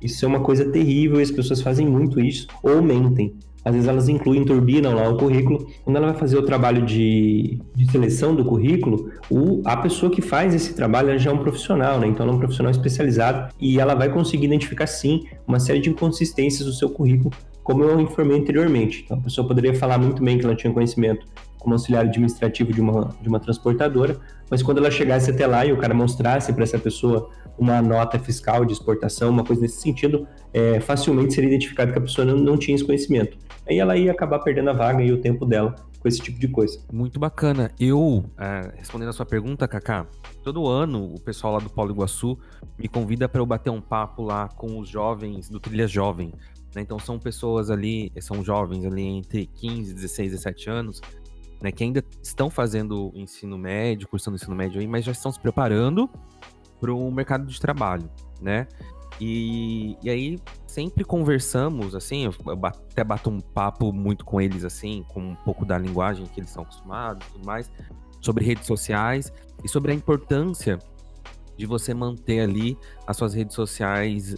Isso é uma coisa terrível e as pessoas fazem muito isso ou mentem. Às vezes elas incluem, turbinam lá o currículo. Quando ela vai fazer o trabalho de, de seleção do currículo, o, a pessoa que faz esse trabalho já é um profissional, né? Então ela é um profissional especializado e ela vai conseguir identificar sim uma série de inconsistências do seu currículo, como eu informei anteriormente. Então a pessoa poderia falar muito bem que ela tinha conhecimento como auxiliar administrativo de uma, de uma transportadora, mas quando ela chegasse até lá e o cara mostrasse para essa pessoa uma nota fiscal de exportação, uma coisa nesse sentido, é, facilmente seria identificado que a pessoa não, não tinha esse conhecimento. Aí ela ia acabar perdendo a vaga e o tempo dela com esse tipo de coisa. Muito bacana. Eu, é, respondendo a sua pergunta, Kaká, todo ano o pessoal lá do Paulo Iguaçu me convida para eu bater um papo lá com os jovens do Trilha Jovem. Né? Então são pessoas ali, são jovens ali entre 15, 16, 17 anos, né, que ainda estão fazendo ensino médio, cursando ensino médio aí, mas já estão se preparando para o mercado de trabalho, né? E, e aí sempre conversamos, assim, eu até bato um papo muito com eles, assim, com um pouco da linguagem que eles são acostumados e tudo mais, sobre redes sociais e sobre a importância de você manter ali as suas redes sociais,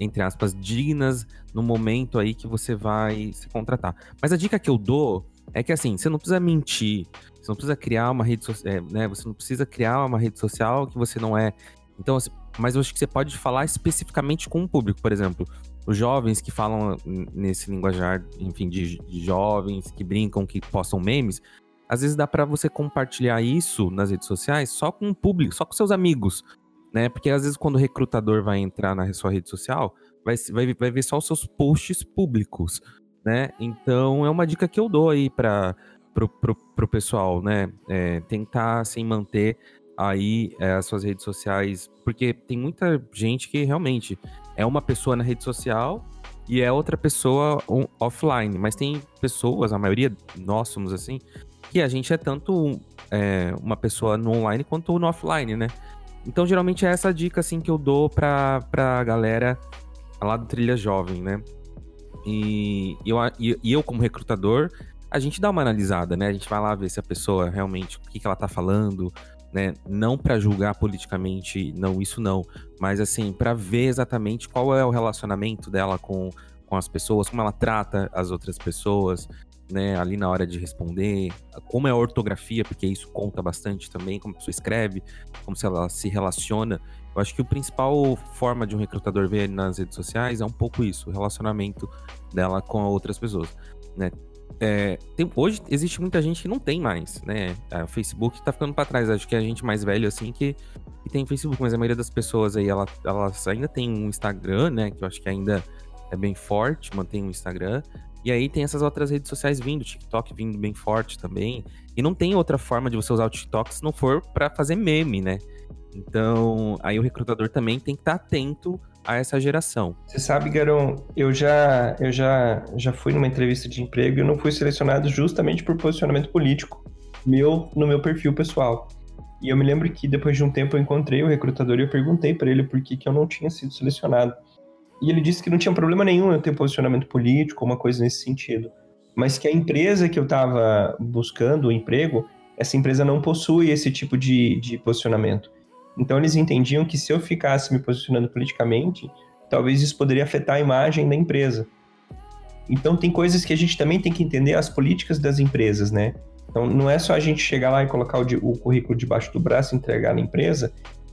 entre aspas, dignas no momento aí que você vai se contratar. Mas a dica que eu dou é que assim, você não precisa mentir, você não precisa criar uma rede social, é, né? Você não precisa criar uma rede social que você não é. Então, assim, mas eu acho que você pode falar especificamente com o público, por exemplo, os jovens que falam nesse linguajar, enfim, de, jovens que brincam, que postam memes, às vezes dá para você compartilhar isso nas redes sociais só com o público, só com seus amigos, né? Porque às vezes quando o recrutador vai entrar na sua rede social, vai, vai, vai ver só os seus posts públicos né? Então é uma dica que eu dou aí para pro pessoal, né? É, tentar assim manter aí é, as suas redes sociais, porque tem muita gente que realmente é uma pessoa na rede social e é outra pessoa offline, mas tem pessoas, a maioria nós somos assim, que a gente é tanto é, uma pessoa no online quanto no offline, né? Então, geralmente é essa dica assim que eu dou pra, pra galera lá do Trilha Jovem, né? E, eu, e eu, como recrutador, a gente dá uma analisada, né? A gente vai lá ver se a pessoa realmente, o que, que ela tá falando, né? Não para julgar politicamente, não, isso não. Mas assim, para ver exatamente qual é o relacionamento dela com, com as pessoas, como ela trata as outras pessoas, né, ali na hora de responder, como é a ortografia, porque isso conta bastante também, como a pessoa escreve, como se ela se relaciona. Eu acho que o principal forma de um recrutador ver nas redes sociais é um pouco isso, o relacionamento dela com outras pessoas, né? É, tem, hoje existe muita gente que não tem mais, né? O Facebook tá ficando para trás. Acho que a gente mais velho assim que, que tem Facebook, mas a maioria das pessoas aí ela, elas ainda tem um Instagram, né? Que eu acho que ainda é bem forte, mantém um Instagram. E aí tem essas outras redes sociais vindo, TikTok vindo bem forte também. E não tem outra forma de você usar o TikTok se não for para fazer meme, né? Então, aí o recrutador também tem que estar tá atento a essa geração. Você sabe, Garão, eu já eu já já fui numa entrevista de emprego e eu não fui selecionado justamente por posicionamento político meu no meu perfil pessoal. E eu me lembro que depois de um tempo eu encontrei o recrutador e eu perguntei para ele por que, que eu não tinha sido selecionado. E ele disse que não tinha problema nenhum eu ter posicionamento político, uma coisa nesse sentido. Mas que a empresa que eu estava buscando o emprego, essa empresa não possui esse tipo de, de posicionamento. Então eles entendiam que se eu ficasse me posicionando politicamente, talvez isso poderia afetar a imagem da empresa. Então tem coisas que a gente também tem que entender as políticas das empresas, né? Então não é só a gente chegar lá e colocar o, o currículo debaixo do braço, entregar na empresa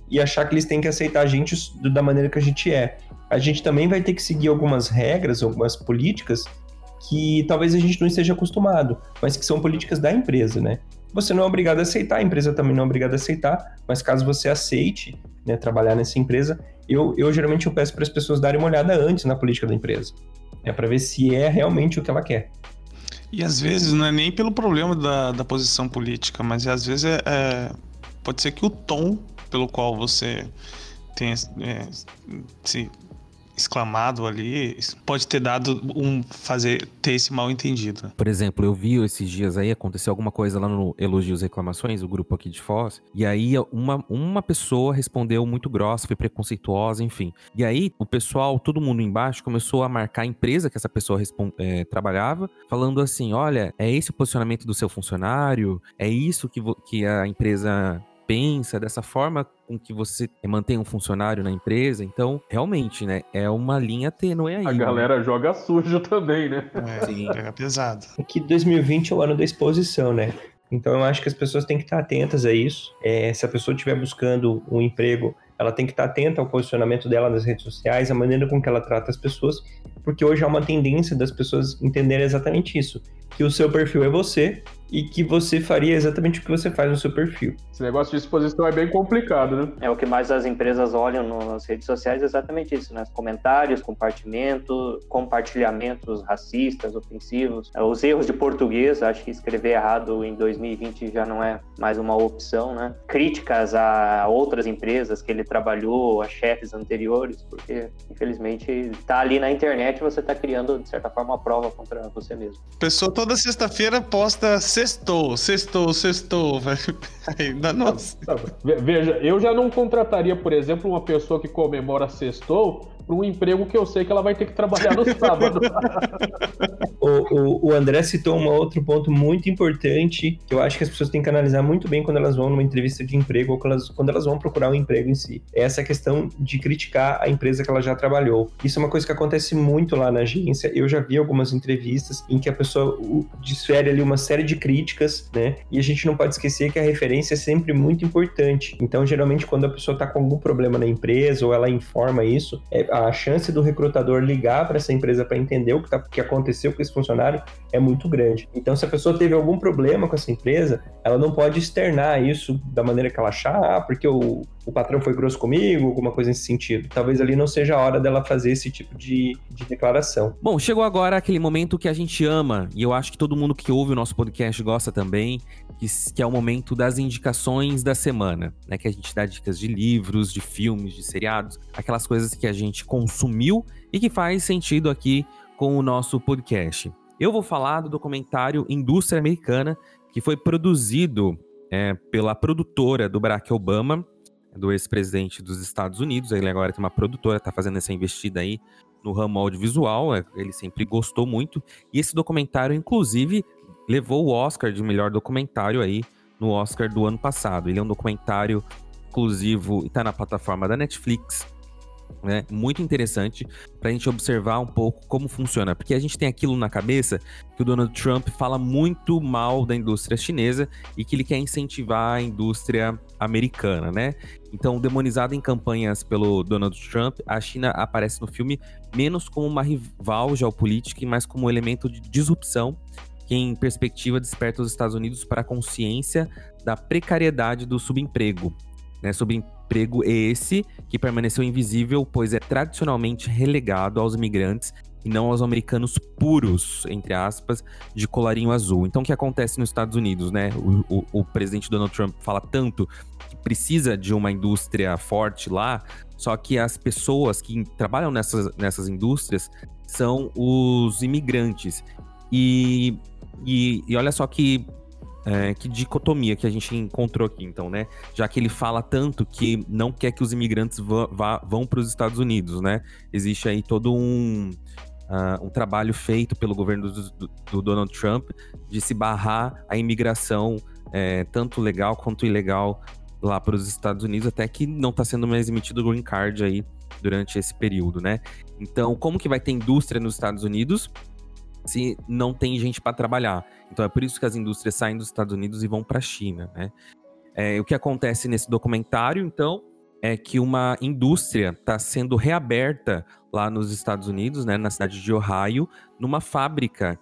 e achar que eles têm que aceitar a gente da maneira que a gente é. A gente também vai ter que seguir algumas regras, algumas políticas que talvez a gente não esteja acostumado, mas que são políticas da empresa, né? Você não é obrigado a aceitar, a empresa também não é obrigada a aceitar, mas caso você aceite né, trabalhar nessa empresa, eu, eu geralmente eu peço para as pessoas darem uma olhada antes na política da empresa, é para ver se é realmente o que ela quer. E às vezes não é nem pelo problema da, da posição política, mas às vezes é, é pode ser que o tom pelo qual você tem é, se exclamado ali pode ter dado um fazer ter esse mal entendido. Por exemplo, eu vi esses dias aí aconteceu alguma coisa lá no Elogios e Reclamações, o grupo aqui de Foz, e aí uma, uma pessoa respondeu muito grossa, foi preconceituosa, enfim. E aí o pessoal, todo mundo embaixo começou a marcar a empresa que essa pessoa é, trabalhava, falando assim: olha, é esse o posicionamento do seu funcionário, é isso que, que a empresa pensa, dessa forma com que você mantém um funcionário na empresa. Então, realmente, né? É uma linha tênue aí. A né? galera né? joga sujo também, né? É, Sim, é pesado. É que 2020 é o ano da exposição, né? Então, eu acho que as pessoas têm que estar atentas a isso. É, se a pessoa estiver buscando um emprego, ela tem que estar atenta ao posicionamento dela nas redes sociais, a maneira com que ela trata as pessoas, porque hoje há uma tendência das pessoas entenderem exatamente isso, que o seu perfil é você e que você faria exatamente o que você faz no seu perfil. Esse negócio de exposição é bem complicado, né? É o que mais as empresas olham nas redes sociais, é exatamente isso, né? Comentários, compartimento, compartilhamentos racistas, ofensivos, é, os erros de português, acho que escrever errado em 2020 já não é mais uma opção, né? Críticas a outras empresas que ele trabalhou, a chefes anteriores, porque infelizmente tá ali na internet você tá criando de certa forma uma prova contra você mesmo. Pessoa toda sexta-feira posta sextou, sextou, sextou. Ainda não. Veja, eu já não contrataria, por exemplo, uma pessoa que comemora sextou para um emprego que eu sei que ela vai ter que trabalhar no sábado. o, o, o, André citou um outro ponto muito importante que eu acho que as pessoas têm que analisar muito bem quando elas vão numa entrevista de emprego ou quando elas, quando elas vão procurar um emprego em si. É essa questão de criticar a empresa que ela já trabalhou. Isso é uma coisa que acontece muito lá na agência. Eu já vi algumas entrevistas em que a pessoa desfere ali uma série de críticas, né? E a gente não pode esquecer que a referência é sempre muito importante. Então, geralmente, quando a pessoa está com algum problema na empresa ou ela informa isso, é, a chance do recrutador ligar para essa empresa para entender o que, tá, que aconteceu com esse funcionário é muito grande. Então, se a pessoa teve algum problema com essa empresa, ela não pode externar isso da maneira que ela achar, ah, porque o, o patrão foi grosso comigo, alguma coisa nesse sentido. Talvez ali não seja a hora dela fazer esse tipo de, de declaração. Bom, chegou agora aquele momento que a gente ama, e eu acho que todo mundo que ouve o nosso podcast gosta também, que, que é o momento das indicações da semana, né? Que a gente dá dicas de livros, de filmes, de seriados, aquelas coisas que a gente consumiu e que faz sentido aqui com o nosso podcast. Eu vou falar do documentário Indústria Americana, que foi produzido é, pela produtora do Barack Obama, do ex-presidente dos Estados Unidos. Ele agora tem uma produtora, está fazendo essa investida aí no ramo audiovisual. É, ele sempre gostou muito. E esse documentário, inclusive, levou o Oscar de melhor documentário aí no Oscar do ano passado. Ele é um documentário exclusivo e está na plataforma da Netflix. Né, muito interessante para a gente observar um pouco como funciona, porque a gente tem aquilo na cabeça que o Donald Trump fala muito mal da indústria chinesa e que ele quer incentivar a indústria americana, né? Então, demonizada em campanhas pelo Donald Trump, a China aparece no filme menos como uma rival geopolítica e mais como um elemento de disrupção que, em perspectiva, desperta os Estados Unidos para a consciência da precariedade do subemprego. Né? Subemprego esse que permaneceu invisível, pois é tradicionalmente relegado aos imigrantes e não aos americanos puros, entre aspas, de colarinho azul. Então, o que acontece nos Estados Unidos, né? O, o, o presidente Donald Trump fala tanto que precisa de uma indústria forte lá, só que as pessoas que trabalham nessas, nessas indústrias são os imigrantes. E e, e olha só que, é, que dicotomia que a gente encontrou aqui, então, né? Já que ele fala tanto que não quer que os imigrantes vá, vá, vão para os Estados Unidos, né? Existe aí todo um, uh, um trabalho feito pelo governo do, do, do, Donald Trump de se barrar a imigração, é, tanto legal quanto ilegal, lá para os Estados Unidos, até que não está sendo mais emitido o green card aí durante esse período, né? Então, como que vai ter indústria nos Estados Unidos? Se não tem gente para trabalhar. Então é por isso que as indústrias saem dos Estados Unidos e vão para a China, né? É, o que acontece nesse documentário, então, é que uma indústria está sendo reaberta lá nos Estados Unidos, né, na cidade de Ohio, numa fábrica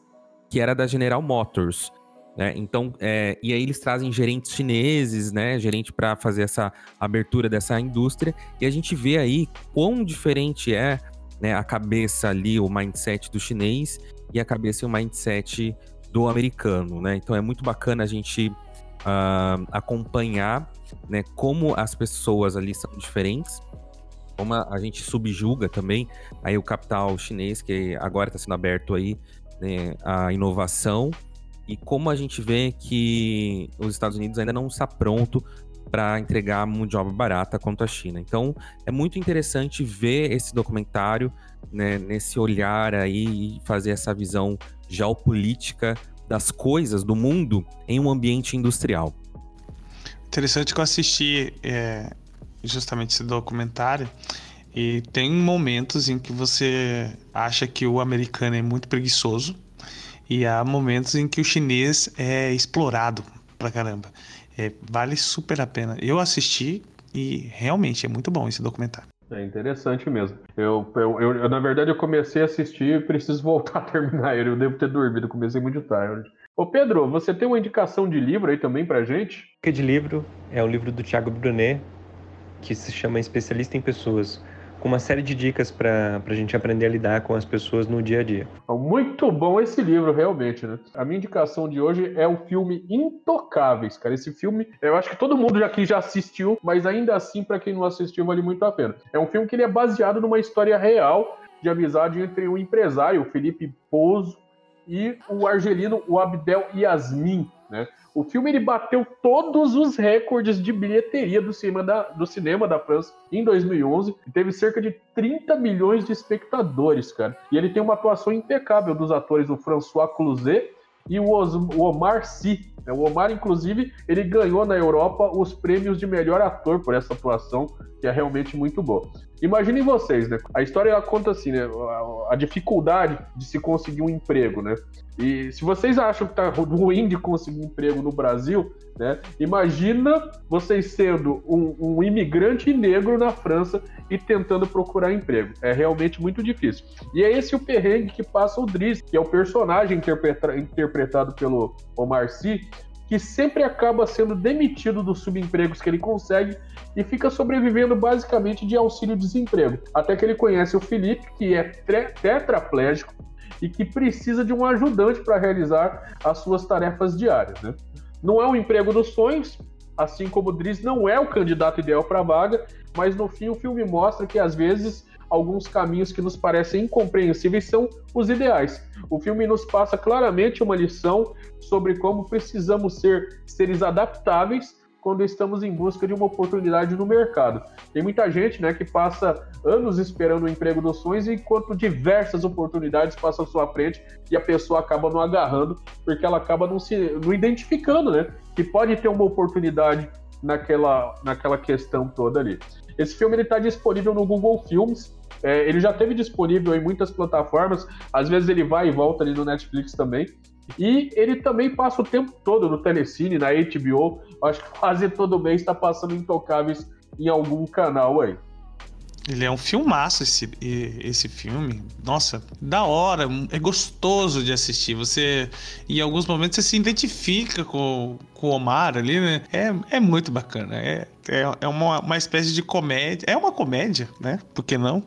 que era da General Motors. Né? Então, é, e aí eles trazem gerentes chineses, né, gerente para fazer essa abertura dessa indústria, e a gente vê aí quão diferente é né, a cabeça ali, o mindset do chinês e a cabeça e o mindset do americano, né? Então é muito bacana a gente uh, acompanhar, né, como as pessoas ali são diferentes, como a, gente subjuga também aí o capital chinês que agora está sendo aberto aí, né, a inovação e como a gente vê que os Estados Unidos ainda não está pronto para entregar mão de obra barata quanto a China. Então, é muito interessante ver esse documentário, né, nesse olhar aí e fazer essa visão geopolítica das coisas do mundo em um ambiente industrial. Interessante que eu assisti é, justamente esse documentário e tem momentos em que você acha que o americano é muito preguiçoso e há momentos em que o chinês é explorado pra caramba. É, vale super a pena. Eu assisti e realmente é muito bom esse documentário. É interessante mesmo. Eu, eu, eu, eu na verdade, eu comecei a assistir e preciso voltar a terminar ele. Eu devo ter dormido, comecei muito tarde. Ô Pedro, você tem uma indicação de livro aí também pra gente? De livro é o livro do Thiago Brunet, que se chama Especialista em Pessoas com uma série de dicas para a gente aprender a lidar com as pessoas no dia a dia. Muito bom esse livro, realmente, né? A minha indicação de hoje é o filme Intocáveis, cara. Esse filme, eu acho que todo mundo aqui já assistiu, mas ainda assim, para quem não assistiu, vale muito a pena. É um filme que ele é baseado numa história real de amizade entre um empresário, o Felipe Pouso, e o argelino, o Abdel Yasmin, né? O filme ele bateu todos os recordes de bilheteria do cinema da, do cinema da França em 2011 e teve cerca de 30 milhões de espectadores, cara. E ele tem uma atuação impecável dos atores o François Cluzet e o, Omar Sy. O Omar, inclusive, ele ganhou na Europa os prêmios de melhor ator por essa atuação, que é realmente muito boa. Imaginem vocês, né? A história ela conta assim, né? A, dificuldade de se conseguir um emprego, né? E se vocês acham que tá ruim de conseguir emprego no Brasil, né? Imagina vocês sendo um, um imigrante negro na França e tentando procurar emprego. É realmente muito difícil. E é esse o perrengue que passa o Driz, que é o personagem interpreta, interpretado pelo Omar Sy, que sempre acaba sendo demitido dos subempregos que ele consegue e fica sobrevivendo basicamente de auxílio-desemprego. Até que ele conhece o Felipe, que é tetraplégico e que precisa de um ajudante para realizar as suas tarefas diárias. Né? Não é um emprego dos sonhos, assim como o Driz não é o candidato ideal para a vaga, mas no fim o filme mostra que às vezes alguns caminhos que nos parecem incompreensíveis são os ideais. O filme nos passa claramente uma lição sobre como precisamos ser seres adaptáveis quando estamos em busca de uma oportunidade no mercado. Tem muita gente né, que passa anos esperando o emprego dos sonhos, enquanto diversas oportunidades passam à sua frente e a pessoa acaba não agarrando, porque ela acaba não se não identificando, né? Que pode ter uma oportunidade naquela, naquela questão toda ali. Esse filme está disponível no Google Films. É, ele já teve disponível em muitas plataformas, às vezes ele vai e volta ali no Netflix também. E ele também passa o tempo todo no Telecine, na HBO. Acho que quase todo mês está passando Intocáveis em algum canal aí. Ele é um filmaço esse, esse filme. Nossa, da hora, é gostoso de assistir. Você, em alguns momentos, você se identifica com, com o Omar ali, né? É, é muito bacana. É, é, é uma, uma espécie de comédia. É uma comédia, né? Por que não?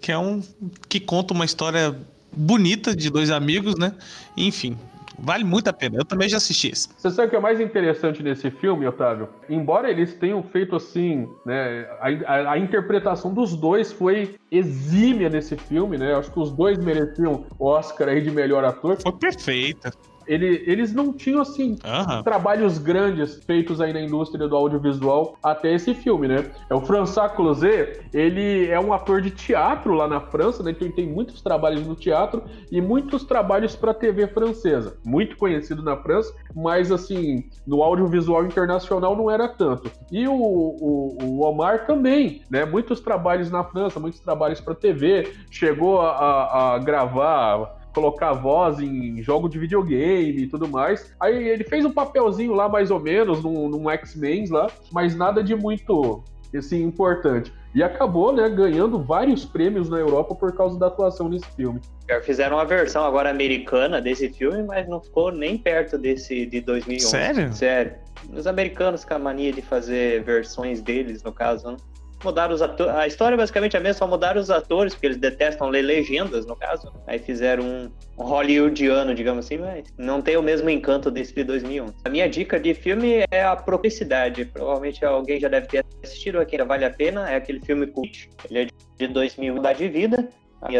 Que é um. que conta uma história bonita de dois amigos, né? Enfim, Vale muito a pena. Eu também já assisti esse. Você sabe o que é mais interessante nesse filme, Otávio? Embora eles tenham feito assim, né? A, a, a interpretação dos dois foi exímia nesse filme, né? Acho que os dois mereciam o Oscar aí de melhor ator. Foi perfeita. Ele, eles não tinham, assim, uhum. trabalhos grandes feitos aí na indústria do audiovisual até esse filme, né? É o François Closet, ele é um ator de teatro lá na França, né? Então ele tem muitos trabalhos no teatro e muitos trabalhos para TV francesa. Muito conhecido na França, mas, assim, no audiovisual internacional não era tanto. E o, o, o Omar também, né? Muitos trabalhos na França, muitos trabalhos para TV, chegou a, a, a gravar colocar voz em jogo de videogame e tudo mais. Aí ele fez um papelzinho lá, mais ou menos, num, num X-Men lá, mas nada de muito assim, importante. E acabou, né, ganhando vários prêmios na Europa por causa da atuação nesse filme. Fizeram uma versão agora americana desse filme, mas não ficou nem perto desse de 2011. Sério? Sério. Os americanos com a mania de fazer versões deles, no caso, né? Mudaram os atores. A história é basicamente a mesma, só mudaram os atores, porque eles detestam ler legendas, no caso. Aí fizeram um, hollywoodiano, digamos assim, mas não tem o mesmo encanto desse de 2011. A minha dica de filme é a Propricidade. Provavelmente alguém já deve ter assistido aqui, ainda vale a pena. É aquele filme cult. Ele é de 2000 de vida.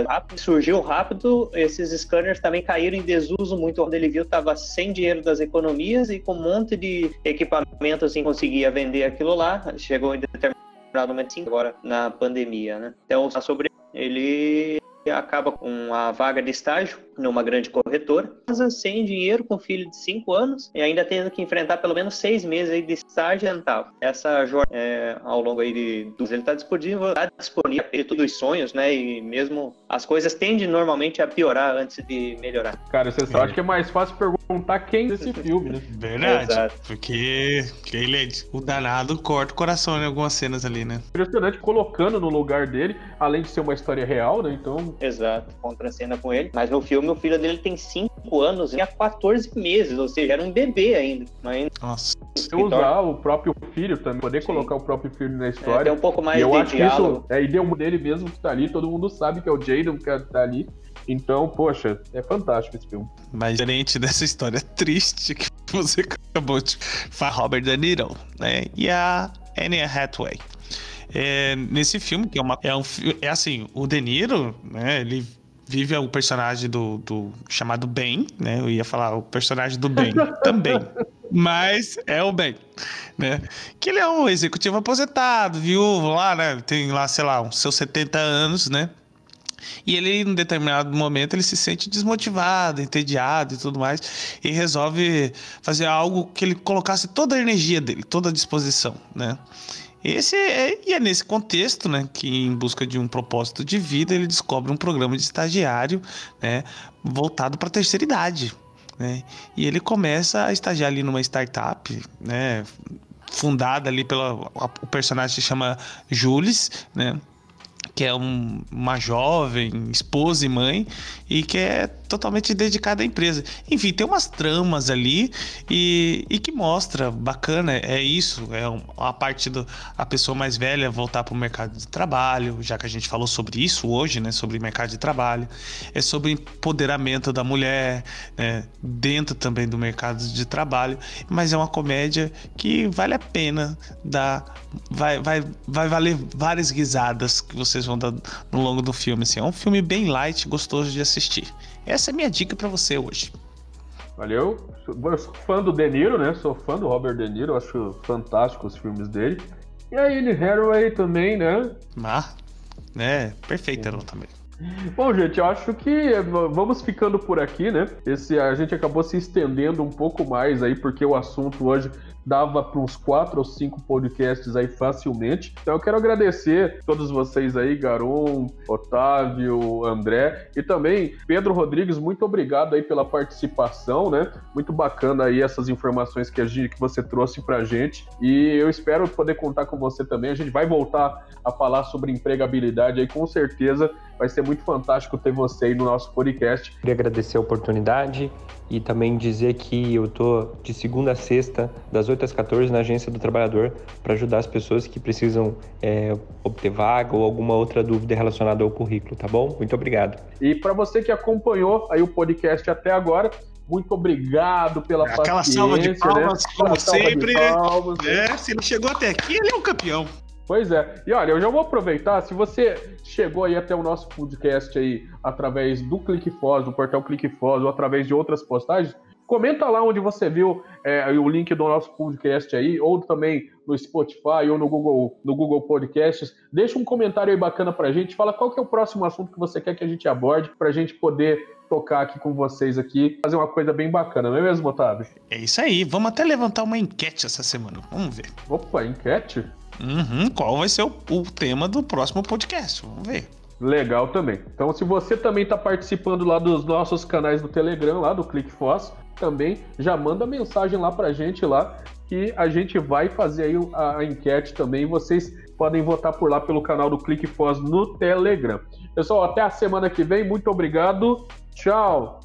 Rápido, surgiu rápido, esses scanners também caíram em desuso muito quando ele viu estava sem dinheiro das economias e com um monte de equipamento assim conseguia vender aquilo lá. Chegou em determinado momento agora na pandemia, né? Então, sobre ele acaba com a vaga de estágio numa grande corretora, sem dinheiro, com filho de 5 anos e ainda tendo que enfrentar pelo menos seis meses aí de estágio dental. Essa jornada é, ao longo aí de ele está disponível, tá disponível tudo os sonhos, né? E mesmo as coisas tendem normalmente a piorar antes de melhorar. Cara, você sabe é. que é mais fácil perguntar quem desse filme, né? Verdade. Exato. Porque ele é o danado corta o coração em algumas cenas ali, né? Impressionante colocando no lugar dele, além de ser uma história real, né? Então. Exato, contra a cena com ele. Mas no filme o filho dele tem 5 anos e há 14 meses, ou seja, era um bebê ainda. Mas... Nossa. Você usar o próprio filho também, poder Sim. colocar o próprio filho na história. É, tem um pouco mais e eu de acho diálogo. que isso é ideia dele mesmo que tá ali, todo mundo sabe que é o Jaden que tá ali. Então, poxa, é fantástico esse filme. Mas diferente dessa história triste que você acabou de falar, Robert De Niro, né? E a Anne Hathaway. É, nesse filme, que é, uma, é, um, é assim, o De Niro, né? Ele vive o personagem do, do chamado Ben, né? Eu ia falar o personagem do Ben também. Mas é o Ben, né? Que ele é um executivo aposentado, viúvo lá, né? Tem lá, sei lá, uns seus 70 anos, né? E ele, em determinado momento, ele se sente desmotivado, entediado e tudo mais, e resolve fazer algo que ele colocasse toda a energia dele, toda a disposição, né? Esse é, e é nesse contexto, né, que em busca de um propósito de vida, ele descobre um programa de estagiário, né, voltado para a terceira idade, né? E ele começa a estagiar ali numa startup, né, fundada ali pelo o personagem se chama Jules, né? Que é um, uma jovem, esposa e mãe, e quer totalmente dedicada à empresa. Enfim, tem umas tramas ali e, e que mostra, bacana, é isso, é a parte da pessoa mais velha voltar para o mercado de trabalho, já que a gente falou sobre isso hoje, né, sobre mercado de trabalho, é sobre empoderamento da mulher, né, dentro também do mercado de trabalho, mas é uma comédia que vale a pena dar, vai, vai, vai valer várias risadas que vocês vão dar no longo do filme, assim, é um filme bem light, gostoso de assistir. Essa é a minha dica para você hoje. Valeu. Eu sou fã do De Niro, né? Sou fã do Robert De Niro, acho fantástico os filmes dele. E a Anne Hathaway também, né? Ah, né? Perfeita ela também. Bom, gente, eu acho que vamos ficando por aqui, né? Esse, a gente acabou se estendendo um pouco mais aí, porque o assunto hoje dava para uns quatro ou cinco podcasts aí facilmente. Então eu quero agradecer todos vocês aí, Garon, Otávio, André e também Pedro Rodrigues, muito obrigado aí pela participação, né? Muito bacana aí essas informações que, a gente, que você trouxe pra gente e eu espero poder contar com você também. A gente vai voltar a falar sobre empregabilidade aí com certeza. Vai ser muito fantástico ter você aí no nosso podcast. Queria agradecer a oportunidade e também dizer que eu tô de segunda a sexta, das 8 às 14, na Agência do Trabalhador, para ajudar as pessoas que precisam é, obter vaga ou alguma outra dúvida relacionada ao currículo, tá bom? Muito obrigado. E para você que acompanhou aí o podcast até agora, muito obrigado pela Aquela paciência. salva de palmas, né? como Aquela sempre. palmas, né? É, se ele chegou até aqui, ele é um campeão. Pois é. E olha, eu já vou aproveitar, se você chegou aí até o nosso podcast aí através do ClickFoz, do portal ClickFoz ou através de outras postagens, comenta lá onde você viu é, o link do nosso podcast aí, ou também no Spotify ou no Google, no Google Podcasts. Deixa um comentário aí bacana pra gente, fala qual que é o próximo assunto que você quer que a gente aborde pra gente poder tocar aqui com vocês aqui, fazer uma coisa bem bacana, não é mesmo, Otávio? É isso aí, vamos até levantar uma enquete essa semana, vamos ver. Opa, enquete? Uhum, qual vai ser o, o tema do próximo podcast? Vamos ver. Legal também. Então, se você também está participando lá dos nossos canais do Telegram, lá do ClickFoss, também já manda mensagem lá pra gente lá, que a gente vai fazer aí a, a enquete também. Vocês podem votar por lá pelo canal do ClickFoss no Telegram. Pessoal, até a semana que vem. Muito obrigado. Tchau.